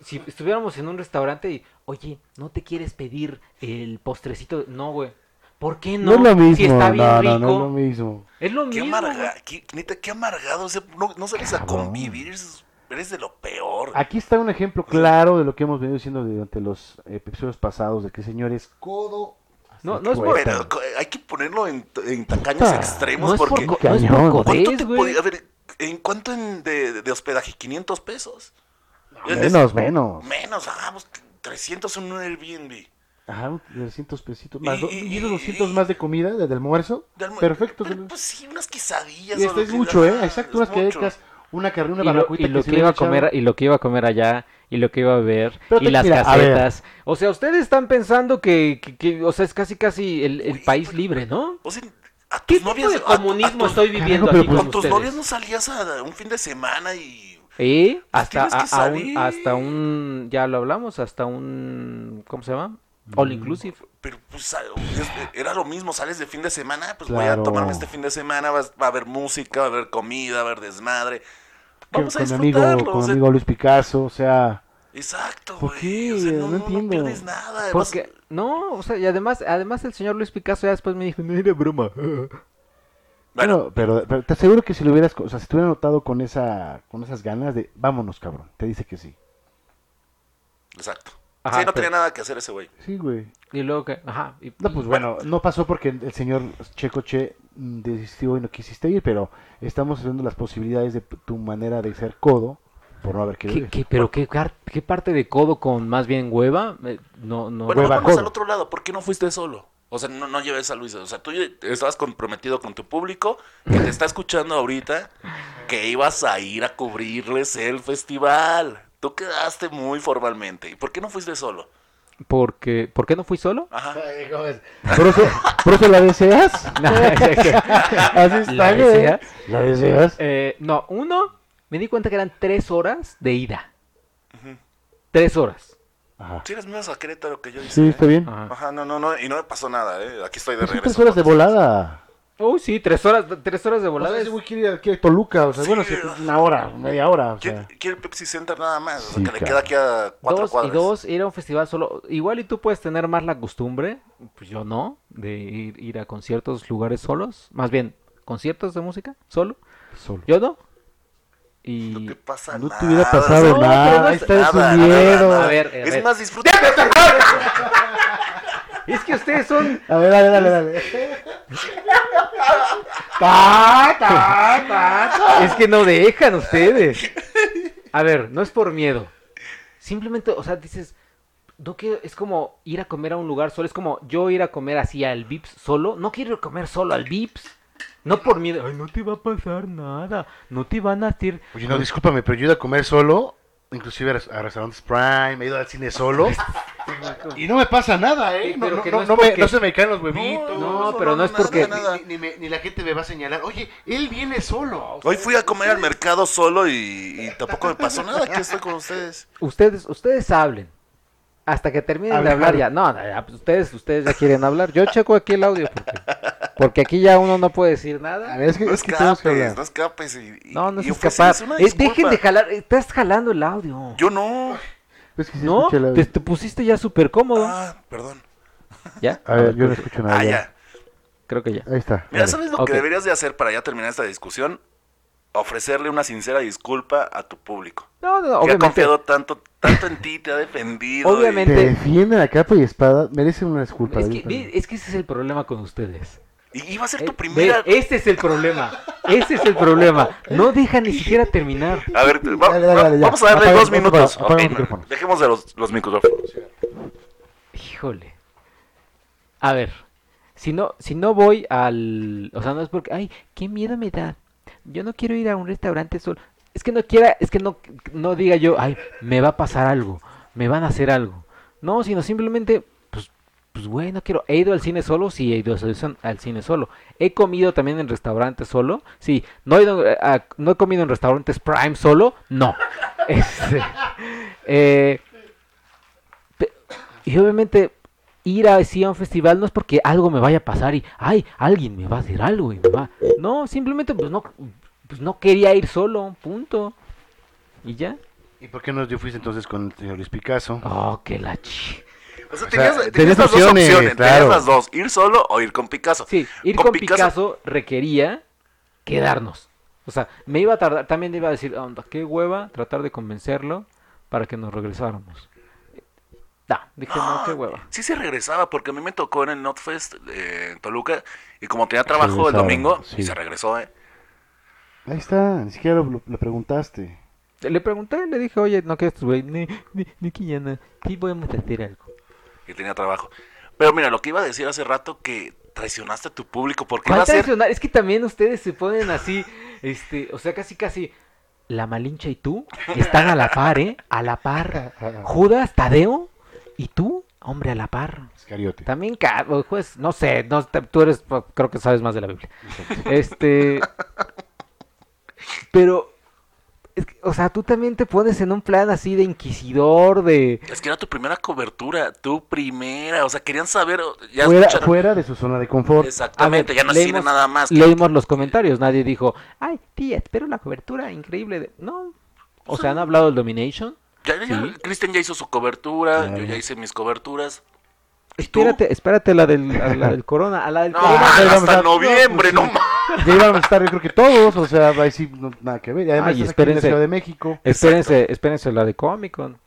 si estuviéramos en un restaurante y, oye, ¿no te quieres pedir el postrecito? No, güey. ¿Por qué no? No, es lo mismo, Si está bien no, rico. no, no es lo mismo. Es lo Qué mismo. amarga, qué, neta, qué amargado. o sea, no, no sales a convivir, eres, de lo peor. Aquí está un ejemplo claro de lo que hemos venido diciendo durante los episodios pasados, de que señores, codo... No, no es por-. Pero co- hay que ponerlo en, en tacaños extremos No por, porque... co- no es por Cañón. ¿Cuánto te podía... A ver, ¿en cuánto en de, de hospedaje? ¿500 pesos? Es- es- Menos, menos. Menos, hagamos 300 en un Airbnb. Ajá, 300 pesitos más. Y- do- y- ¿Y esos 200 y- más de comida, desde el almuerzo? De almu- Perfecto. Pero, pues sí, unas quesadillas. Y lo es mucho, ¿eh? Exacto, unas quecas, una carne, una y lo, barbacuita y lo que iba a comer y lo que iba a comer allá y lo que iba a ver Pero y te- las mira, casetas o sea ustedes están pensando que, que- que, o sea es casi casi el, el Uy, país pero- libre no O sea, a tus qué tipo novias... de a- a comunismo tus- estoy viviendo Carajo, pero aquí pues- con tus ustedes novias no salías a un fin de semana y... ¿Eh? hasta tienes que a- a un- salir. hasta un ya lo hablamos hasta un cómo se llama all inclusive Pero pues a- es- era lo mismo, sales de fin de semana, pues voy a tomarme este fin de semana, va a haber música, va a haber comida, va a haber desmadre. A con mi amigo, con o mi sea, amigo Luis Picasso, o sea, Exacto, ¿Por güey. qué? O sea, no, No no, no entiendo. pierdes nada. Además, Porque, no, o sea, y además, además el señor Luis Picasso ya después me dijo, no era broma. <laughs> bueno, Bueno, pero, pero te aseguro que si lo hubieras, o sea, si te hubiera notado con esa, con esas ganas de, vámonos, cabrón, te dice que sí. exacto. Ajá, sí, no pero- tenía nada que hacer ese güey. Sí, güey. Y luego que, ajá. y- No, pues bueno, no pasó porque el señor Checo Che mm, desistió y no quisiste ir, pero estamos viendo las posibilidades de tu manera de ser codo por no haber ¿Qué, querido ir. qué- pero qué, qué parte de codo con más bien hueva? Eh, No, no. Bueno, Hueva codo. al otro lado. ¿Por qué no fuiste solo? O sea, no, no lleves a Luis. O sea, tú estabas comprometido con tu público que te está escuchando ahorita que ibas a ir a cubrirles el festival. Tú quedaste muy formalmente. ¿Y por qué no fuiste solo? Porque, ¿Por qué no fui solo? Ajá. ¿Por eso, ¿Por eso la deseas? <laughs> <laughs> Así está, ¿La deseas? ¿La deseas? Eh, no, uno, me di cuenta que eran tres horas de ida. Tres horas. Ajá. Si eres más a Querétaro que yo hice. Sí, está bien. Ajá. Ajá, no, no, no. Y no me pasó nada, ¿eh? Aquí estoy de Pues son regreso. tres horas de volada. Uy, sí, tres horas, tres horas de O sea, volada. ese güey quiere ir a- quiere ir a Toluca, o sea, Sí. bueno, sí, una hora, media hora, o Quiere, sea. quiere el Pepsi Center nada más. O sea, Sí, que le cabrón. queda aquí a cuatro dos cuadras. y dos, ir a un festival solo. Igual y tú puedes tener más la costumbre, pues yo no, de ir, ir a conciertos, lugares solos. Más bien, conciertos de música, solo. Solo. Yo no. Y... No te pasa No nada. te hubiera pasado No, nada, no ahí es- está Nada, su nada, miedo. nada. A ver, a es ver. más, disfruta. Es que ustedes son... A ver, dale, dale, dale. Ta, ta, ta, ta. Es que no dejan ustedes. A ver, no es por miedo. Simplemente, o sea, dices, no quiero, es como ir a comer a un lugar solo, es como yo ir a comer así al Vips solo, no quiero ir a comer solo al Vips. No por miedo, ay, no te va a pasar nada, no te van a hacer... Oye, no, discúlpame, pero yo ido a comer solo, inclusive a, res- a restaurantes Prime, he ido al cine solo, y no me pasa nada, ¿eh? Sí, No, pero no, que no, porque- se me caen los huevitos. No, pero no es porque- nada, nada. Ni, ni me- ni la gente me va a señalar, oye, él viene solo. Hoy fui a comer al mercado solo y, y tampoco me pasó nada. Aquí estoy con ustedes. Ustedes, ustedes hablen. Hasta que terminen de Hablar. ya. No, ya, pues ustedes, ustedes ya quieren hablar. Yo checo aquí el audio porque, porque aquí ya uno no puede decir nada. A ver, es que, No es que tenemos que escapes, hablar. no escapes. Y, y- No, no es escapar. Eh, dejen de jalar, estás jalando el audio. Yo no. Es que sí ¿No? Te, audio. te pusiste ya súper cómodo. Ah, perdón. ¿Ya? A ver, yo no escucho nada. Ah, ya. ya. Creo que ya. Ahí está. Mira. ¿sabes lo que deberías de hacer para ya terminar esta discusión? Ofrecerle una sincera disculpa a tu público. No, no, no, Que ha confiado tanto, tanto en ti, te ha defendido. y- Obviamente. Te defienden a capa y espada, merecen una disculpa. Es que, es que ese es el problema con ustedes. Y, iba a ser Eh, tu primera. ve, este es el problema. Ese es el problema. No dejan ni siquiera terminar. A ver, va- Dale, dale, va- dale, ya. vamos a darle Apaga- dos minutos. apaga los dejemos de los, los micrófonos. Híjole. A ver, si no, si no voy al, o sea, no es porque, ay, qué miedo me da. Yo no quiero ir a un restaurante solo. Es que no quiera, es que no, no diga yo, ay, me va a pasar algo, me van a hacer algo. No, sino simplemente, pues, pues, güey, no quiero. He ido al cine solo, sí, he ido al- cine solo. He comido también en restaurantes solo, sí. No he, a- no he comido en restaurantes Prime solo, no. <laughs> Este, eh, Y obviamente ir así a un festival no es porque algo me vaya a pasar y, ay, alguien me va a hacer algo y me va... No, simplemente pues no, pues no quería ir solo, punto. Y ya. ¿Y por qué no yo fuiste entonces con el señor Luis Picasso? Oh, que la chi... O sea, O tenías, sea, tenías tenías las dos opciones, claro. Tenías las dos. Ir solo o ir con Picasso. Sí, ir con, Picasso... requería quedarnos. O sea, me iba a tardar, también iba a decir, onda, qué hueva, tratar de convencerlo para que nos regresáramos. Da, dije, no, qué hueva. Sí se regresaba, porque a mí me tocó en el Notfest de Toluca y como tenía trabajo el domingo, sí. y se regresó, ¿eh? Ahí está, ni siquiera lo, lo- lo preguntaste. Le pregunté, le dije, oye, no quieres, güey, ni, ni, ni que ya no, sí podemos hacer algo. Y tenía trabajo. Pero mira, lo que iba a decir hace rato que traicionaste a tu público porque ¿Cuál iba a ser... traicionar? Es que también ustedes se ponen así, este, o sea, casi casi, la Malincha y tú están a la par, ¿eh? A la par. <laughs> Judas, Tadeo y tú, hombre, a la par. Iscariote. También, pues, no sé, no, tú eres, creo que sabes más de la Biblia. Este, pero, es que, o sea, tú también te pones en un plan así de inquisidor, de... Es que era tu primera cobertura, tu primera, o sea, querían saber, ya Fuera, escucharon- fuera de su zona de confort. Exactamente, ver, ya no leímos- nada más. que- Leímos los comentarios, nadie dijo, ay, tía, espero la cobertura increíble de... No, o sea, han hablado del Domination, Ya, ya, Sí. Cristian ya hizo su cobertura, Claro. yo ya hice mis coberturas. Espérate, espérate la del, a la del <laughs> corona, a la del No, corona. hasta noviembre, no, no, pues, Ya íbamos a estar, yo creo que todos, o sea, ahí sí, no- nada que ver. Y además, Ay, estás aquí en la espérense. Ciudad de México. Espérense, espérense la de Comic Con.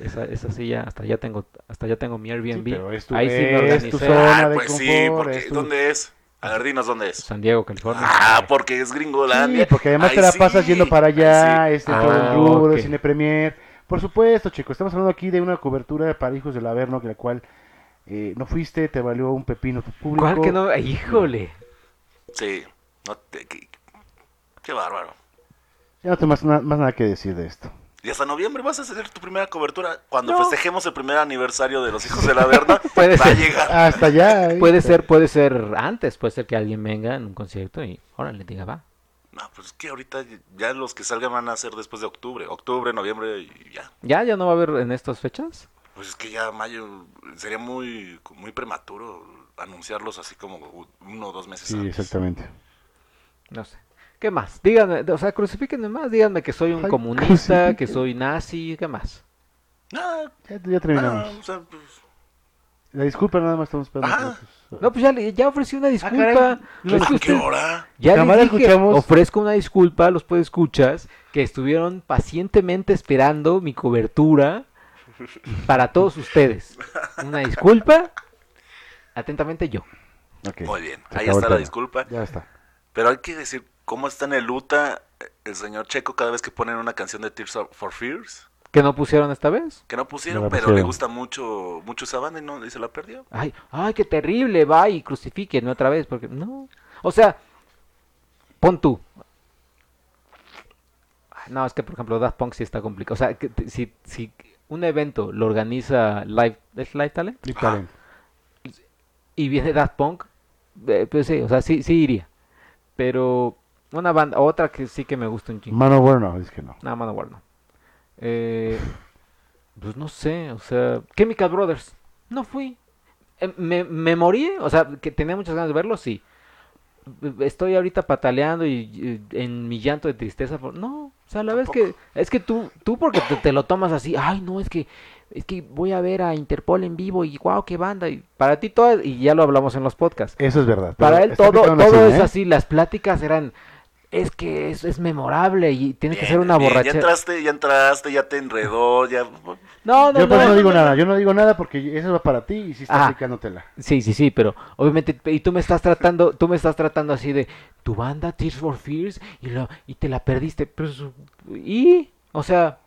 Esa, esa sí ya, hasta ya tengo, hasta ya tengo mi Sí, Airbnb. pero es tu, Ahí sí me es tu organicé. zona Ah, de pues sí, confort. porque es tu- ¿dónde es? A ver, dinos dónde es. San Diego, California. Ah, porque es Gringolandia. Sí, porque además te la sí, pasas yendo para allá, sí. este, Ah, todo el rubro ok. de Cine Premier. Por supuesto, chicos, estamos hablando aquí de una cobertura para hijos del Averno, que la cual eh, no fuiste, te valió un pepino tu público. ¿Cuál que no? Híjole. Sí. No te- qué, qué bárbaro. Ya no tengo más, na- más nada que decir de esto. Y hasta noviembre vas a hacer tu primera cobertura. Cuando No. festejemos el primer aniversario de los hijos de la Verna, <laughs> Puede va ser. a llegar. Hasta allá. <laughs> ¿eh? Puede ser, puede ser antes, puede ser que alguien venga en un concierto y órale, diga, va. No, pues es que ahorita ya los que salgan van a ser después de octubre. Octubre, noviembre y ya. ¿Ya? ¿Ya no va a haber en estas fechas? Pues es que ya mayo sería muy, muy prematuro anunciarlos así como uno o dos meses Sí, antes. exactamente. No sé. ¿Qué más? Díganme, o sea, crucifíquenme más, díganme que soy un Ay, comunista, que soy nazi, ¿qué más? No, Ya, ya terminamos. no, o sea, pues, La disculpa nada más estamos esperando. No, pues ya, le- ya ofrecí una disculpa. caray. No Es ¿a qué hora? Ya Jamás les dije, escuchamos. ofrezco una disculpa a los escuchas que estuvieron pacientemente esperando mi cobertura para todos ustedes. Una disculpa. Atentamente yo. Muy bien, ahí está la disculpa. Ya está. Pero hay que decir cómo está en el Luta el señor Checo cada vez que ponen una canción de Tears for Fears. ¿Que no pusieron esta vez? Que no pusieron, No pero le gusta mucho mucho esa banda y, no, y se la perdió. Ay, ay, qué terrible, va y crucifíquenme otra vez, porque no. O sea, pon tú. No, es que por ejemplo Daft Punk sí está complicado. O sea, que si, si un evento lo organiza Live, ¿es Live Talent? Ajá. Talent. Y viene Daft Punk, eh, pues sí, o sea, sí, sí iría. Pero una banda, otra que sí que me gusta un chingo. Mano bueno, es que no. Nada, Manowar no. Eh, pues no sé, o sea, Chemical Brothers, no fui. Eh, me, me morí, o sea, que tenía muchas ganas de verlo, sí. Estoy ahorita pataleando y, y en mi llanto de tristeza. por- No, o sea, la vez que es que tú, tú porque te, te lo tomas así, ay, no, es que es que voy a ver a Interpol en vivo y wow, qué banda. Y para ti todo, y ya lo hablamos en los podcasts. Eso es verdad. Para él todo, todo así, es ¿eh? así, las pláticas eran, es que es, es memorable y tiene que ser una bien, Ya borrachera. entraste, ya entraste, ya te enredó, ya... No, no, Yo por eso no. no digo nada, yo no digo nada porque eso va para ti y si está Ah. aplicándotela. Sí, sí, sí, pero obviamente y tú me estás tratando, tú me estás tratando así de tu banda Tears for Fears y lo y te la perdiste, pero su- y o sea,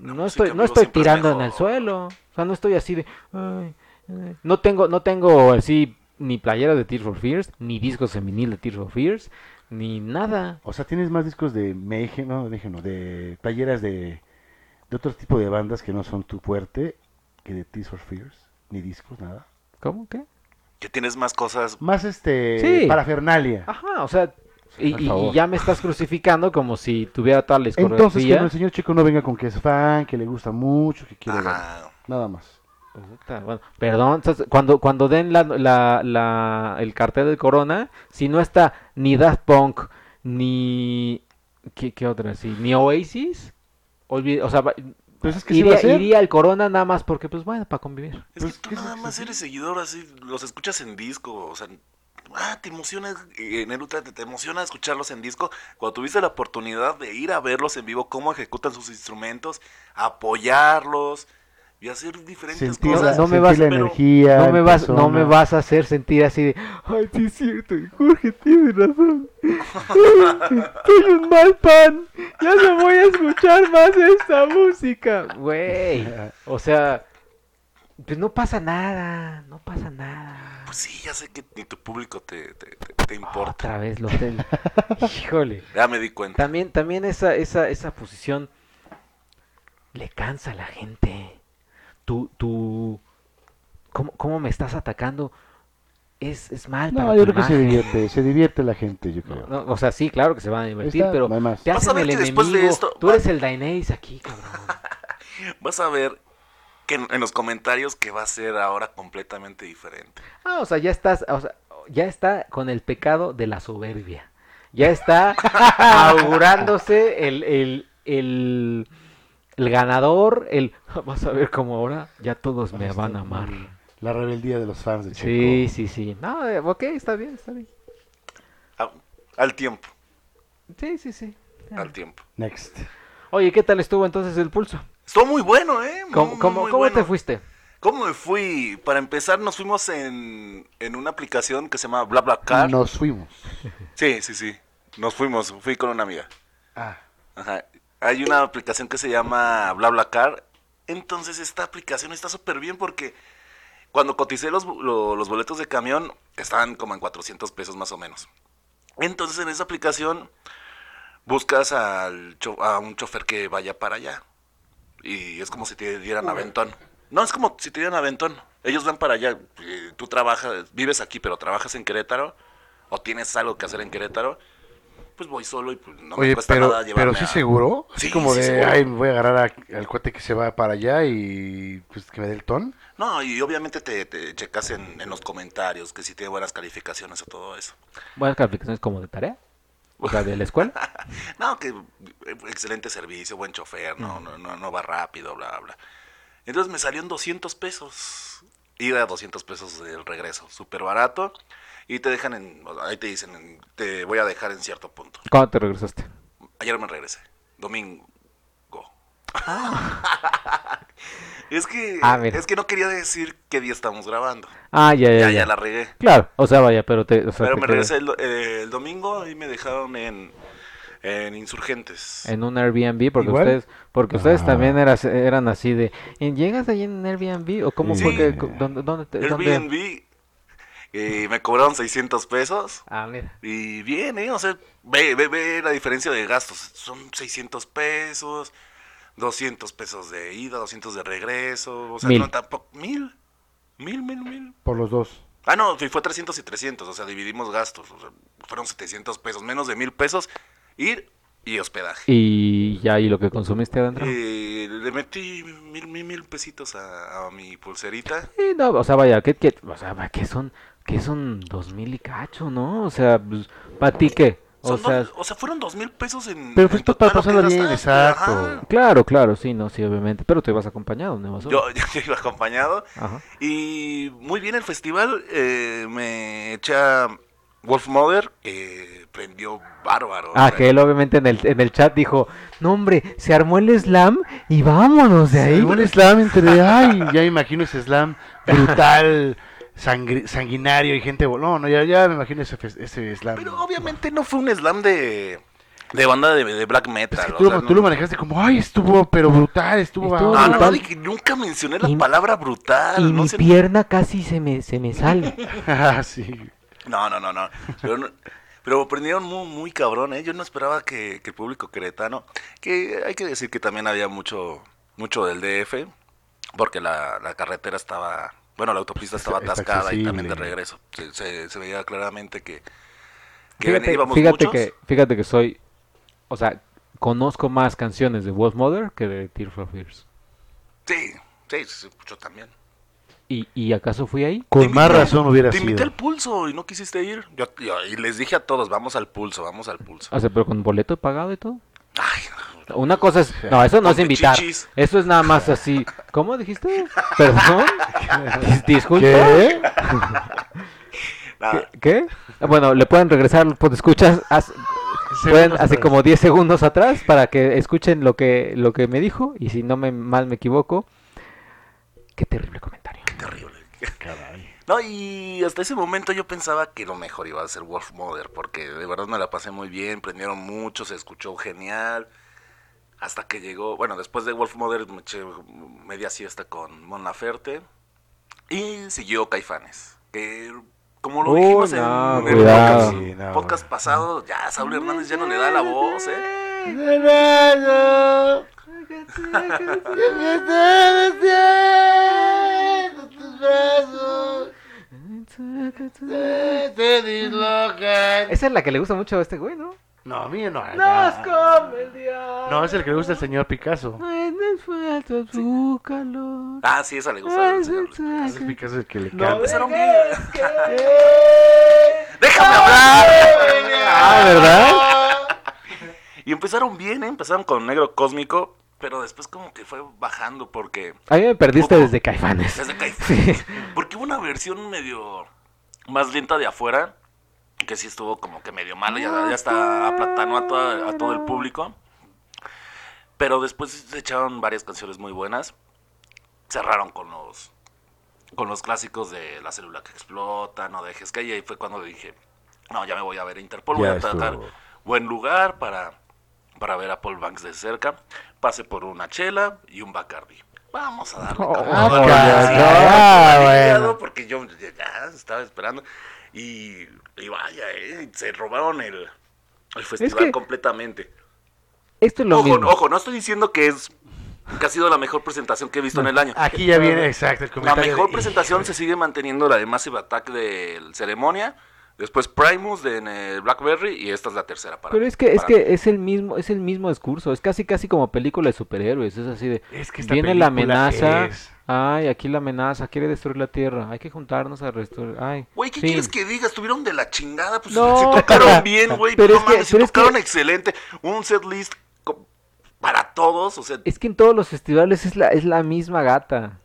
no música estoy no estoy tirando en el suelo, o sea, no estoy así de ay, ay. no tengo no tengo así ni playera de Tears for Fears, ni discos en vinil de Tears for Fears, ni nada. O sea, tienes más discos de Mayhem, no, Mayhem no, de playeras de, de otro tipo de bandas que no son tu fuerte que de Tears for Fears, ni discos, nada. ¿Cómo qué? Que tienes más cosas... Más este, Sí. parafernalia. Ajá, o sea, y, y- ya me estás crucificando como si tuviera toda la Entonces, que el señor chico no venga con que es fan, que le gusta mucho, que quiere. Ajá. Nada más. Bueno, perdón, entonces, cuando, cuando den la, la, la- el cartel del Corona, si no está ni Daft Punk, ni... ¿Qué, qué otra? Sí, ni Oasis, olvide- o sea, va- Pues es que sí iría, iría al Corona nada más porque, pues bueno, para convivir. Es Pues, que tú ¿qué nada es- más sí? eres seguidor así, los escuchas en disco, o sea, ah, te emocionas, eh, en el Ultra te, te emociona escucharlos en disco, cuando tuviste la oportunidad de ir a verlos en vivo, cómo ejecutan sus instrumentos, apoyarlos y hacer diferentes Sentir cosas. no me vas- la energía. No en me, vas, no persona. me vas a hacer sentir así de, ay, sí es cierto, Jorge tiene razón. <laughs> Soy un mal pan, ya no voy a escuchar más esta música. Güey, <laughs> o sea, pues no pasa nada, no pasa nada. Pues sí, ya sé que ni tu público te, te, te- te importa. Otra vez lo del... <laughs> Híjole. Ya me di cuenta. También, también esa, esa, esa posición le cansa a la gente. Tú, tú, ¿cómo, cómo me estás atacando? Es, es mal para No, tu yo creo que se imagen. divierte, se divierte la gente, yo creo. no, o sea, sí, claro que se van a divertir, Está, pero no hay más. te Vas a hacen ver el que después de enemigo. esto Tú va- eres el Daenerys aquí, cabrón. <laughs> Vas a ver que en, en los comentarios que va a ser ahora completamente diferente. Ah, o sea, ya estás, o sea, ya está con el pecado de la soberbia. Ya está <laughs> augurándose el, el, el, el ganador, el <laughs> vas a ver cómo ahora ya todos me van a amar. La rebeldía de los fans de Checo. Sí, sí, sí. No, eh, ok, está bien, está bien. A- al tiempo, Sí, sí, sí. al tiempo. Next. Oye, ¿qué tal estuvo entonces el pulso? Estuvo muy bueno, ¿eh? Muy, ¿Cómo, cómo, muy cómo bueno. te fuiste? ¿Cómo me fui? Para empezar, nos fuimos en, en una aplicación que se llama BlaBlaCar. Nos fuimos. Sí, sí, sí. Nos fuimos, fui con una amiga. Ah, Ajá. Hay una aplicación que se llama BlaBlaCar. Entonces esta aplicación está súper bien porque cuando coticé los, lo- los boletos de camión estaban como en 400 pesos más o menos. Entonces en esa aplicación buscas al a un chofer que vaya para allá. Y es como si te dieran aventón. No, es como si te dieran aventón. Ellos van para allá. eh, Tú trabajas, vives aquí, pero trabajas en Querétaro. O tienes algo que hacer en Querétaro. Pues voy solo y pues no me cuesta pero, nada llevarme pero sí a- seguro. Así Sí, como sí, de, seguro. ay, me voy a agarrar a- al cuate que se va para allá y pues que me dé el ton. No, y obviamente te, te checas en, en los comentarios que si tiene buenas calificaciones o todo eso. Buenas calificaciones como de tarea. O sea, de la escuela. <laughs> No, que eh, excelente servicio, buen chofer, no, no, no, no va rápido, bla, bla. Entonces me salió en 200 pesos. Ida a 200 pesos del regreso, súper barato. Y te dejan en, ahí te dicen, en- te voy a dejar en cierto punto. ¿Cuándo te regresaste? Ayer me regresé, domingo. <laughs> es que Ah, es que no quería decir qué día estamos grabando. Ah, ya, ya, Ya, ya. ya la regué. Claro, o sea, vaya, pero te... O sea, Pero te me quedé regresé el, do- eh, el domingo y me dejaron en, en Insurgentes. En un Airbnb, porque ¿Igual? ustedes porque ustedes Ah. también eras- eran así de... ¿y ¿Llegas ahí en Airbnb? ¿O cómo Sí. fue que... ¿Dónde, dónde, te- dónde? Airbnb eh, me cobraron 600 pesos. Ah, mira. Y bien, ¿eh? O sea, ve, ve, ve la diferencia de gastos. Son 600 pesos, 200 pesos de ida, 200 de regreso. O sea, Mil. no tampoco. Mil, mil, mil, mil. Por los dos. Ah, no, fue 300 y 300. O sea, dividimos gastos. O sea, fueron 700 pesos, menos de mil pesos. Ir y hospedaje. Y ya, ¿y lo que consumiste adentro? Eh, le metí mil, mil, mil pesitos a, a mi pulserita. Sí, no, o sea, vaya, ¿qué, qué, o sea, va, ¿qué son, qué son dos mil y cacho, no? O sea, pues, ¿para ti qué? O Son sea, dos- o sea, fueron dos mil pesos en. Pero pues en para pasarlo bien, gastaste, exacto. ajá. claro, claro, sí, no, sí, obviamente, pero te vas acompañado, ¿no? Vas solo? Yo, <laughs> yo iba acompañado. Ajá. Y muy bien el festival. eh, me eché a Wolf Mother, que prendió bárbaro. Ah, que él obviamente en el, en el chat dijo, no hombre, se armó el slam y vámonos de ahí. Un slam entre, ay, ya me imagino ese slam brutal, <laughs> sanguinario y gente, no, no, ya, ya me imagino ese, ese slam. Pero obviamente no fue un slam de, de banda de, de black Es metal. o tú, sea, lo- no- tú lo manejaste como, ay, estuvo, pero brutal, estuvo, Estuvo No, no, no, brutal. nunca mencioné la Y- palabra brutal. y no mi pierna casi se me, se me sale. <laughs> Ah, sí. No, no, no, no. Pero, pero prendieron muy, muy cabrón, ¿eh? Yo no esperaba que, que el público queretano, que hay que decir que también había mucho, mucho del DF, porque la, la carretera estaba, bueno, la autopista estaba atascada y también de regreso. Se, se- se veía claramente que, que Fíjate, íbamos fíjate muchos. que, fíjate que soy, o sea, conozco más canciones de Wolf Mother que de Tear for Fears. Sí, sí, sí, yo también. ¿Y, ¿Y acaso fui ahí? Con Te más invité- razón hubiera Te invité sido. al pulso y no quisiste ir. Yo, yo- y les dije a todos, vamos al pulso, vamos al pulso. O sea, pero con boleto pagado y todo. Ay, Una cosa es, no, eso no es invitar. chichis. Eso es nada más así. ¿Cómo dijiste? Perdón. Dis- <laughs> Disculpa. ¿Qué? ¿Qué? ¿Qué? Bueno, le pueden regresar, pues escuchas, haz- pueden así atrás. como 10 segundos atrás para que escuchen lo que lo que me dijo y si no me mal me equivoco. Qué terrible comentario. Caray. No, y hasta ese momento yo pensaba que lo mejor iba a ser Wolf Mother, porque de verdad me la pasé muy bien, prendieron mucho, se escuchó genial. Hasta que llegó, bueno, después de Wolf Mother me eché media siesta con Mon Laferte. Y siguió Caifanes, que como lo dijimos no, en el cuidado. podcast, Sí, no. podcast pasado, ya Saúl Hernández ya no le da la voz, ¿eh? Esa es la que le gusta mucho a este güey, ¿no? No, a mí no. Nos come el diablo. No, es el que le gusta al señor Picasso. Ay, me falta su calor. Ah, sí, esa le gusta. al señor. Ese Picasso es el que le No canta. que- <laughs> ¡Déjame hablar! Ah, ¿verdad? Y empezaron bien, ¿eh? empezaron con Negro Cósmico. Pero después como que fue bajando porque... A mí me perdiste desde Caifanes. Desde Caifanes. <laughs> Porque hubo una versión medio más lenta de afuera, que sí estuvo como que medio mala, ya, ya hasta aplatanó a, toda- a todo el público. Pero después se echaron varias canciones muy buenas. Cerraron con los con los clásicos de La célula que explota, No dejes que y ahí fue cuando dije, no, ya me voy a ver a Interpol, voy Ya a tratar estuvo. buen lugar para, para ver a Paul Banks de cerca. Pase por una chela y un Bacardi. Vamos a darle. Oh, cabrón. ah, Sí, bueno. Porque yo ya estaba esperando. Y, y vaya, eh, se robaron el, el festival que- completamente. Esto es lo Ojo, mismo. ojo, no estoy diciendo que es que ha sido la mejor presentación que he visto en el año. Aquí ya viene, exacto, el La comentario. mejor de- presentación se sigue manteniendo la de Massive Attack de Ceremonia, después Primus de en el Blackberry y esta es la tercera para Pero mí, es que es mí. que es el mismo es el mismo discurso, es casi casi como película de superhéroes, es así de Es que viene la amenaza, es- ay, aquí la amenaza, quiere destruir la tierra, hay que juntarnos a destruir, ay. Güey, ¿qué fin. quieres que diga? Estuvieron de la chingada, pues No, si tocaron <laughs> bien, güey, pero no es que- mames, si pero es tocaron que- excelente, un set list para todos, o sea, Es que en todos los festivales es la es la misma gata.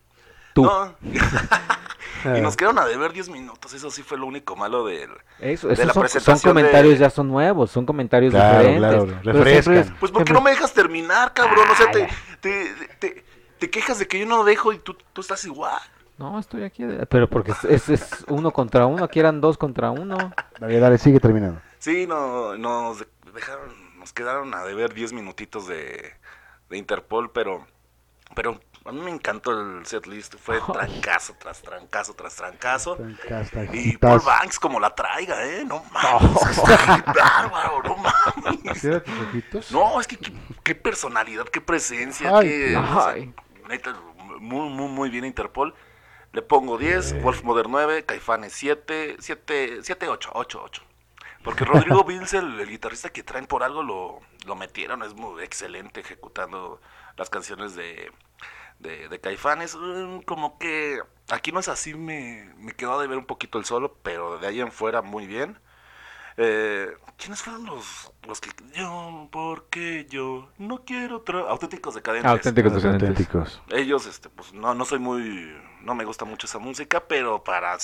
Tú. no. <laughs> y nos quedaron a deber 10 minutos, eso sí fue lo único malo del... Eso, de esos la son, son presentación comentarios de- ya son nuevos, son comentarios Claro, diferentes. claro, refrescan. es- Pues ¿por qué siempre no me dejas terminar, cabrón? O sea, te, te, te, te quejas de que yo no lo dejo y tú, tú estás igual. No, estoy aquí, de- pero porque es, es, es uno contra uno, aquí eran dos contra uno. Dale, dale, sigue terminando. Sí, no, nos de- dejaron, nos quedaron a deber 10 minutitos de, de Interpol, pero, pero a mí me encantó el setlist, fue trancazo tras trancazo tras trancazo. Y Paul Banks como la traiga, ¿eh? No mames, está bárbaro, no mames. No, es que qué, qué personalidad, qué presencia, Ay, qué... o sea, ay. muy, muy, muy bien Interpol. Le pongo 10, Wolf Mother 9, Caifanes 7, 7, 7, 8, 8, 8. Porque Rodrigo <laughs> Vince, el, el guitarrista que traen por algo, lo, lo metieron, es muy excelente ejecutando las canciones de, de, de Caifanes. Mm, Como que aquí no es así, me, me quedó de ver un poquito el solo, pero de ahí en fuera muy bien. Eh, ¿Quiénes fueron los, los que yo, porque yo no quiero otra auténticos decadentes? Auténticos Los decadentes. auténticos. Ellos, este, pues no, no soy muy, no me gusta mucho esa música, pero para,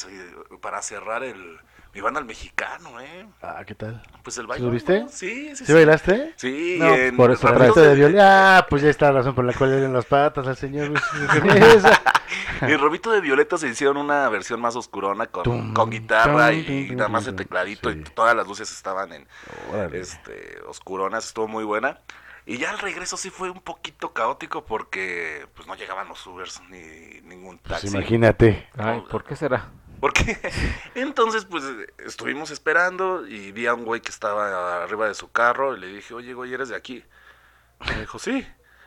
para cerrar el, mi banda el mexicano, ¿eh? Ah, ¿qué tal? Pues el ¿Sí baile. lo viste? Sí, sí, ¿Sí sí. bailaste? Sí, No, en por eso Pato de de- violín. Ah, pues ya está la razón por la cual le den las patas al señor. <laughs> En Robito de Violeta se hicieron una versión más oscurona con, Tum, con guitarra tum, y tum, nada más tum, el tecladito sí. y todas las luces estaban en Órale. este oscuronas, estuvo muy buena. Y ya el regreso sí fue un poquito caótico porque pues no llegaban los Ubers ni ningún Pues taxi. imagínate. Ay, ¿por qué será? Porque <laughs> entonces pues estuvimos esperando y vi a un güey que estaba arriba de su carro y le dije, oye güey, ¿eres de aquí? Me dijo, sí.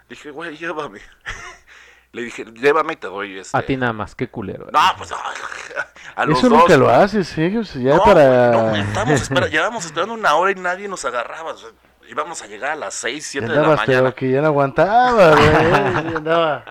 Le dije, güey, llévame. <laughs> Le dije, llévame y te doy este... A ti nada más, qué culero. No, pues <laughs> a los Eso dos. nunca lo haces, ¿eh? O sea, ya No, para... no, estábamos espera- llevábamos esperando una hora y nadie nos agarraba. o sea, íbamos a llegar a las 6, 7 de la mañana. que ya no aguantaba, güey. Sí, andaba.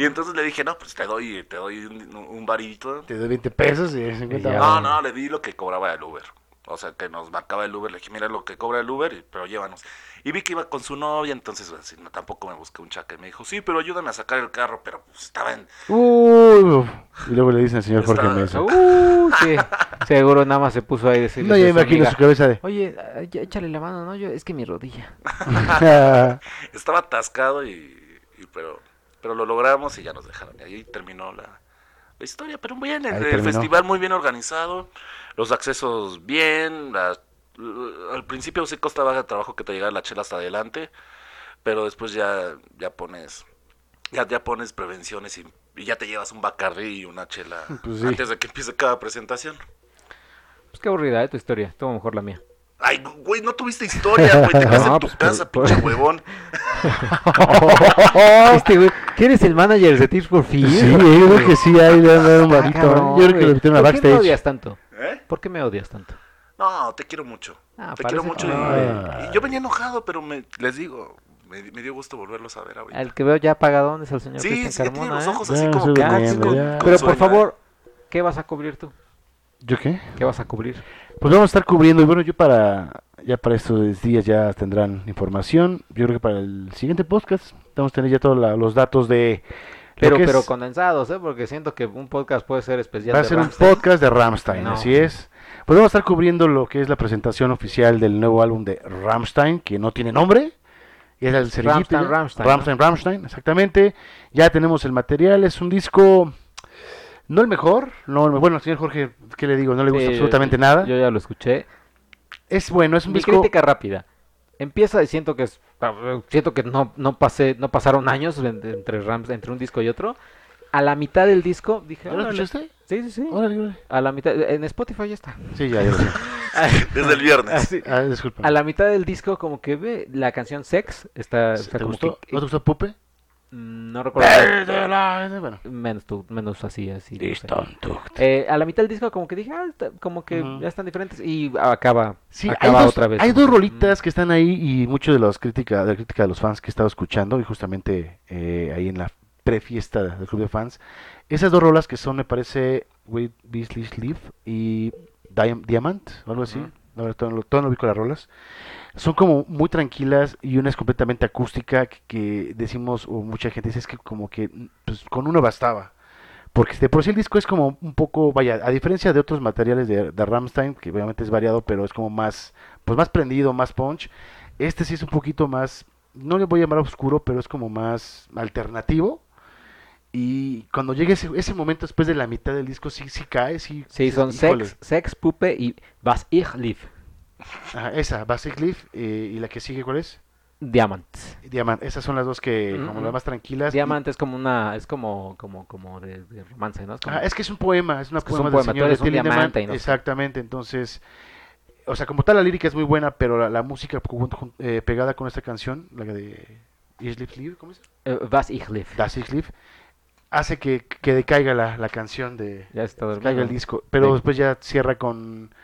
Y entonces le dije, no, pues te doy, te doy un, un varito. Te doy 20 pesos y 50 Y ya. No, no, le di lo que cobraba el Uber. O sea, que nos marcaba el Uber. Le dije, mira lo que cobra el Uber, y- pero llévanos. Y vi que iba con su novia, entonces así, no, tampoco me busqué un chaca. Y me dijo, sí, pero ayúdame a sacar el carro. Pero pues estaba en... Uy, y luego le dicen al señor Jorge Mesa. Uh, sí. <laughs> Seguro nada más se puso ahí decirle No, ya imagino su cabeza de... Oye, ah, ya échale la mano, ¿no? Yo, es que mi rodilla. <laughs> Estaba atascado y, y- pero, pero lo logramos y ya nos dejaron. Y ahí terminó la, la historia. Pero bien, el, festival muy bien organizado, los accesos bien. al principio sí costaba trabajo que te llegara la chela hasta adelante, pero después ya, ya pones ya, ya pones prevenciones y, y ya te llevas un Bacardi y una chela <laughs> Pues sí. antes de que empiece cada presentación. Pues qué aburrida, ¿eh? Tu historia. Estuvo mejor la mía. Ay, güey, no tuviste historia, güey, te <laughs> quedaste No, en tu pues, casa, por- pinche huevón. <laughs> Este güey, ¿quién es el manager de Tears for Fears? Sí, yo creo que sí, ahí le han dado un Ah, varito. cabrón, Yo creo que lo metieron a ¿Por qué me backstage. odias tanto? ¿Eh? ¿Por qué me odias tanto? No, te quiero mucho. Ah, te quiero mucho. que Y, yo venía enojado, pero me, les digo, me, me dio gusto volverlos a ver ahorita. El que veo ya apagadón es el señor sí, Cristian sí, ya tiene Carmona, los ¿eh? ojos así Ya, como que Pero por favor, ¿qué vas a cubrir tú? ¿Yo qué? ¿Qué vas a cubrir? Pues vamos a estar cubriendo, y bueno, yo para, ya para estos días ya tendrán información. Yo creo que para el siguiente podcast Vamos a tener ya todos los datos de... Pero, que pero es- condensados, ¿eh? Porque siento que un podcast puede ser especial. Va a ser un Rammstein. podcast de Rammstein, No. así es. Pues vamos a estar cubriendo lo que es la presentación oficial del nuevo álbum de Rammstein, que no tiene nombre. Y es el cerillito Rammstein, ya. Rammstein, ¿no? Rammstein, exactamente. Ya tenemos el material, es un disco... No el mejor, no el me- bueno, señor Jorge, ¿qué le digo? No le gusta absolutamente yo- nada. Yo ya lo escuché. Es bueno, es un Mi disco... crítica rápida. Empieza y siento que es, siento que no, no pasé, no pasaron años en- entre Rams, entre un disco y otro. A la mitad del disco dije. Sí, sí, sí. Órale, órale. A la mitad, en Spotify ya está. Sí, ya, ya. <laughs> Desde el viernes. Así. Ah, disculpa. A la mitad del disco como que ve la canción Sex está, está ¿Te como gustó? que- ¿No te gustó Pupe? Mm, no recuerdo Bueno. menos tú, menos así así no sé. Eh, a la mitad del disco como que dije ah, está- como que ya están diferentes y acaba Sí, hay acaba dos, otra vez hay dos rolitas mm. que están ahí y mucho de las crítica, de la crítica de los fans que he estado escuchando y justamente eh, ahí en la prefiesta del club de fans. Esas dos rolas que son, me parece, With Beasley Sleeve y Diam- Diamant, o algo así. Ujú. La verdad, todo, no- todo no ubico las rolas. Son como muy tranquilas y una es completamente acústica que, que decimos, o mucha gente dice, es que como que pues, con uno bastaba. Porque de por sí el disco es como un poco, vaya, a diferencia de otros materiales de, de Rammstein, que obviamente es variado, pero es como más, pues más prendido, más punch. Este sí es un poquito más, no le voy a llamar oscuro, pero es como más alternativo. Y cuando llegue ese, ese momento después de la mitad del disco, sí, sí cae, sí. sí son "Híjole". Sex Sex Puppe y Was ich lieb Ajá, esa, Basic Leaf, eh, y la que sigue, ¿cuál es? Diamant Diamant. Esas son las dos que, como Mm, las mm. más tranquilas. Diamant es como una es como como como de, de romance no es como- es que es un poema, es una Es poema un del poema, tú señor eres un Till Lindemann, diamante y no sé. Exactamente, entonces, o sea, como tal la lírica es muy buena, pero la, la música eh, pegada con esta canción, la de Live, ¿cómo es? Eh, Was ich lieb Das Isleaf, hace que, que decaiga la, la canción de ya está caiga el disco, pero Sí. después ya cierra con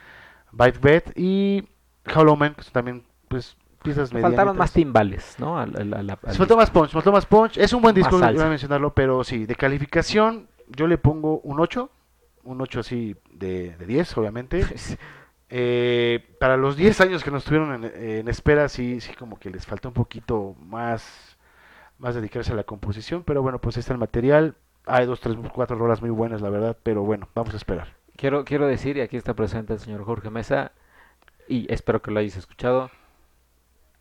Bite Bed y Hollow Man, que son también pues piezas Le faltaron más medianitas. timbales no Al- al- al- al Se faltó más punch, faltó más punch. Es un buen disco, iba a mencionarlo, pero sí, de calificación yo le pongo un 8, un 8 así de, de 10, obviamente. <laughs> Eh, para los 10 años que nos tuvieron en, en espera, sí, sí como que les falta un poquito más, más dedicarse a la composición, pero bueno, pues ahí está el material. Hay dos, tres, cuatro rolas muy buenas, la verdad, pero bueno, vamos a esperar. Quiero, quiero decir, y aquí está presente el señor Jorge Mesa, y espero que lo hayas escuchado,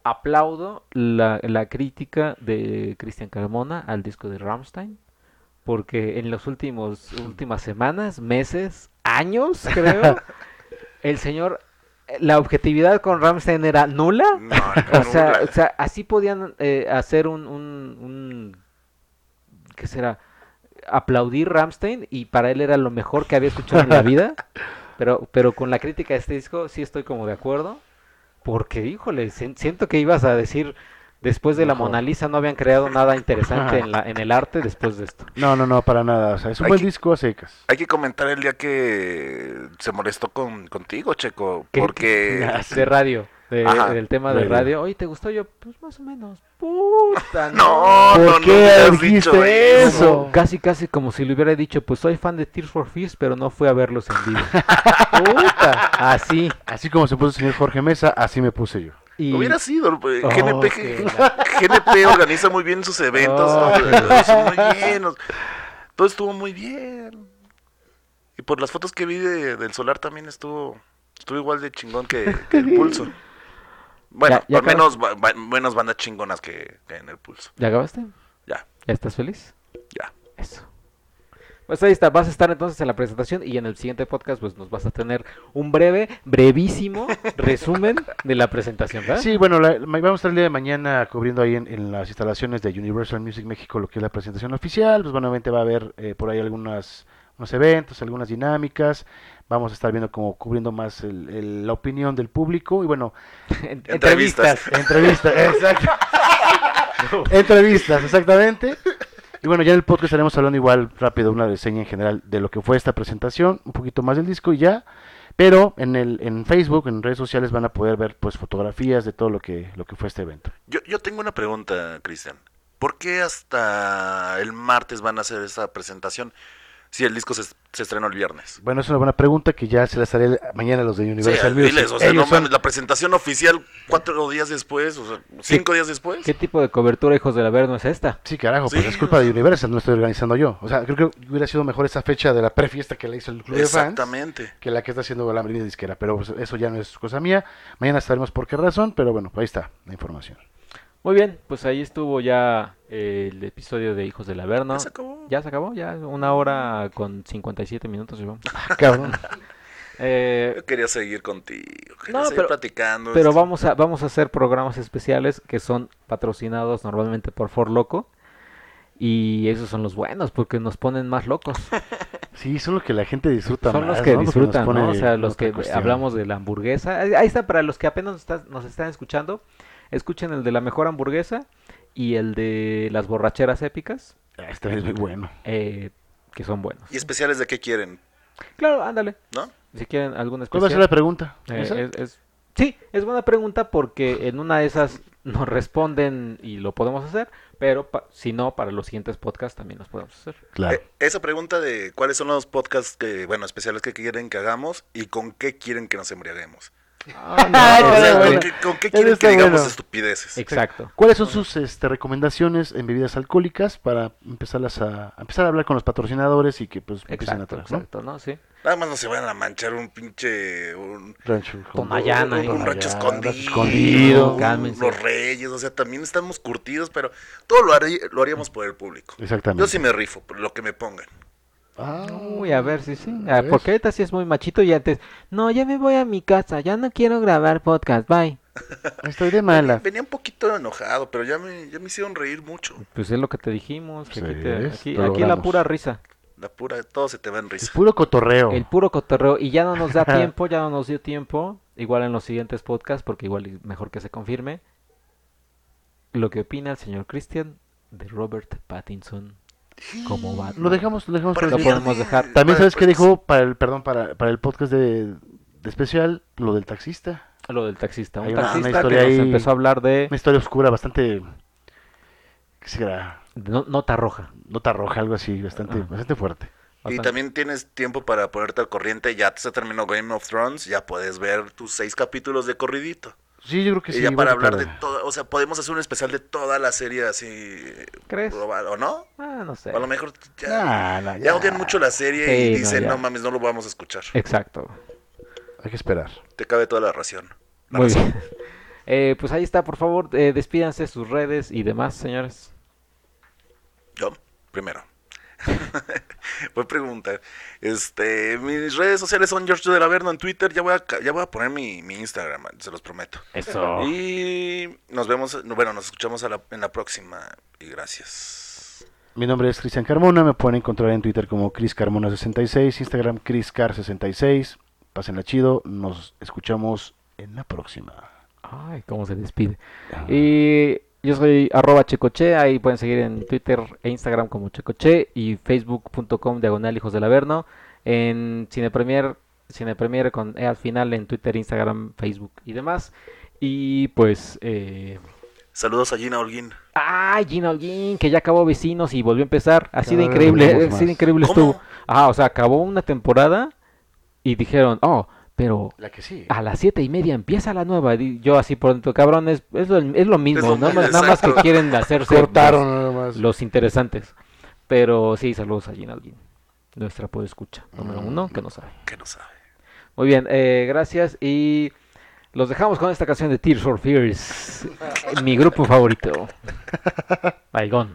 aplaudo la, la crítica de Cristian Carmona al disco de Rammstein, porque en las últimas semanas, meses, años, creo, <laughs> el señor, la objetividad con Rammstein era nula. No, <laughs> O sea, nula. o sea, así podían eh, hacer un, un, un- ¿qué será? Aplaudir Ramstein y para él era lo mejor que había escuchado en la <laughs> vida. Pero, pero con la crítica de este disco sí estoy como de acuerdo. Porque, híjole, si- siento que ibas a decir, después de la. Mona Lisa no habían creado nada interesante en, la, <laughs> en el arte después de esto. No, no, no, para nada. O sea, es un Hay buen que- disco a secas. Hay que comentar el día que se molestó con, contigo, Checo, ¿Qué? porque <laughs> De radio, de- Ajá, del tema de radio. Oye, ¿te gustó? Yo, pues más o menos. Puta, <laughs> no, ¿Por no, qué dijiste dicho eso? eso. Casi, casi como si le hubiera dicho, pues soy fan de Tears for Fears, pero no fui a verlos en vivo. <laughs> Puta, así. Así como se puso el señor Jorge Mesa, así me puse yo. Y Hubiera sido, eh, Oh, GNP, qué GNP organiza muy bien sus eventos, Oh, muy bien, o- todo estuvo muy bien. Y por las fotos que vi de- del solar también estuvo, estuvo igual de chingón que, que el <laughs> pulso. Bueno, Ya- ya al menos ba- ba- menos bandas chingonas que, que en el pulso. ¿Ya acabaste? Ya, ¿Ya estás feliz? ya. Eso. Pues ahí está, vas a estar entonces en la presentación y en el siguiente podcast pues nos vas a tener un breve, brevísimo <laughs> resumen de la presentación, ¿verdad? Sí, bueno, la- vamos a estar el día de mañana cubriendo ahí en, en las instalaciones de Universal Music México lo que es la presentación oficial. Pues bueno, obviamente va a haber eh, por ahí algunas, unos eventos, algunas dinámicas. Vamos a estar viendo como cubriendo más el- el- la opinión del público y bueno, <laughs> En- Entrevistas. entrevistas, <laughs> exacto. entrevistas, exactamente. Y bueno, ya en el podcast estaremos hablando igual rápido, una reseña en general de lo que fue esta presentación, un poquito más del disco y ya. Pero en el en Facebook, en redes sociales van a poder ver pues fotografías de todo lo que lo que fue este evento. Yo, yo tengo una pregunta, Cristian. ¿Por qué hasta el martes van a hacer esa presentación? Si el disco se, se estrenó el viernes. Bueno, es una buena pregunta que ya se la haré mañana a los de Sí, Universal Music. diles, o sea, Ellos no son- mames, la presentación oficial cuatro días después, o sea, cinco días después. ¿Qué tipo de cobertura, hijos del Averno, es esta? Sí, carajo, pues Sí, es culpa de Universal, no estoy organizando yo. O sea, creo que hubiera sido mejor esa fecha de la prefiesta que le hizo el club de fans Exactamente. que la que está haciendo la disquera. Pero pues, eso ya no es cosa mía. Mañana sabremos por qué razón, pero bueno, ahí está la información. Muy bien, pues ahí estuvo ya eh, el episodio de Hijos del Averno. Ya se acabó. Ya se acabó, ya una hora con 57 minutos llevamos. <laughs> Cabrón. Eh, Yo quería seguir contigo, quería No, seguir pero- platicando. pero vamos a, vamos a hacer programas especiales que son patrocinados normalmente por For Loco. Y esos son los buenos porque nos ponen más locos. <laughs> Sí, son los que la gente disfruta Son más, los que disfrutan. O sea, los que cuestión. hablamos de la hamburguesa. Ahí ahí está, para los que apenas nos, está- nos están escuchando, escuchen el de la mejor hamburguesa y el de las borracheras épicas, Ah, Este es muy bueno. eh, que son buenos. ¿Y especiales de qué quieren? Claro, ándale. ¿No? Si quieren algún ¿Cuál va a ser la especial. pregunta? eh, ¿Esa? es- es- Sí, es buena pregunta porque en una de esas nos responden y lo podemos hacer, pero pa- si no, para los siguientes podcasts también los podemos hacer. Claro. Eh, esa pregunta de cuáles son los podcasts que, bueno, especiales que quieren que hagamos y con qué quieren que nos embriaguemos. Ah, no, O sea, ¿con, qué, con qué Eso quieren que digamos bueno. estupideces? Exacto. ¿Cuáles son sus este, recomendaciones en bebidas alcohólicas para empezarlas a, a empezar a hablar con los patrocinadores y que pues empiecen a Exacto, traer, ¿no? exacto, ¿no? Sí. Nada más no se vayan a manchar un pinche... Un, Rancho Tonayana, un, ¿eh? un rancho Tonayana, escondido, escondido. Los reyes, o sea, también estamos curtidos, pero todo lo, harí- lo haríamos por el público. Exactamente. Yo sí me rifo, por lo que me pongan. Ah, Uy, a ver, sí, sí. a Ah, ver. porque ahorita sí es muy machito y antes, no, ya me voy a mi casa, ya no quiero grabar podcast, bye. <laughs> Estoy de mala. Venía un poquito enojado, pero ya me, ya me hicieron reír mucho. Pues es lo que te dijimos, que Sí, aquí, te- ¿ves? aquí, Lo aquí la pura risa, La pura, todo se te va en Es risa. puro cotorreo. el puro cotorreo y ya no nos da <laughs> tiempo, ya no nos dio tiempo, igual en los siguientes podcasts, porque igual es mejor que se confirme lo que opina el señor Christian de Robert Pattinson como Batman. Lo dejamos, lo dejamos Lo podemos dejar. También sabes qué dijo para el, perdón, para, para el podcast de, de especial, lo del taxista. Lo del taxista, un Hay una- una taxista que historia nos ahí- empezó a hablar de, Una historia oscura bastante, ¿qué será? de no- nota roja. Nota roja, algo así, bastante, Ajá. bastante fuerte. Y bastante. también tienes tiempo para ponerte al corriente. Ya se terminó Game of Thrones, ya puedes ver tus seis capítulos de corridito. Sí, yo creo que y sí. ya voy para hablar de todo, o sea, podemos hacer un especial de toda la serie así ¿Crees? global, ¿o no? Ah, no sé. O a lo mejor ya, Nah, nah, ya ya. odian mucho la serie Sí, y no, dicen, ya. no, mames, no lo vamos a escuchar. Exacto. Hay que esperar. Te cabe toda la ración. La Muy razón. bien. <laughs> Eh, pues ahí está, por favor, eh, despídanse sus redes y demás, señores. Yo, primero. <laughs> voy a preguntar. Este, mis redes sociales son George del Averno en Twitter. Ya voy a, ya voy a poner mi, mi Instagram, se los prometo. Eso. Y nos vemos, bueno, nos escuchamos a la- en la próxima. Y gracias. Mi nombre es Cristian Carmona, me pueden encontrar en Twitter como Cris Carmona66, Instagram CrisCar66. Pásenla chido, nos escuchamos en la próxima. Ay, cómo se despide. Y yo soy arroba checoche, ahí pueden seguir en Twitter e Instagram como checoche y facebook.com diagonal hijos del averno. En Cinepremier, Cinepremier con E al final en Twitter, Instagram, Facebook y demás. Y pues... Eh... Saludos a Gina Holguín. ¡Ay, Gina Holguín! Que ya acabó Vecinos y volvió a empezar. Así de increíble, así de increíble ¿Cómo? estuvo. Ah, o sea, acabó una temporada y dijeron, oh, pero La que sí. a las siete y media empieza la nueva. Y yo así por dentro, cabrón, es, es, lo, es lo mismo, Es lo nada, más, nada más que quieren hacerse <laughs> Cortaron los, nada más. los interesantes. Pero sí, saludos a Gina Holguín, nuestra escucha número Mm. uno, que no sabe. Que no sabe. Muy bien, eh, gracias y los dejamos con esta canción de Tears for Fears, mi grupo favorito. <laughs> Baigón.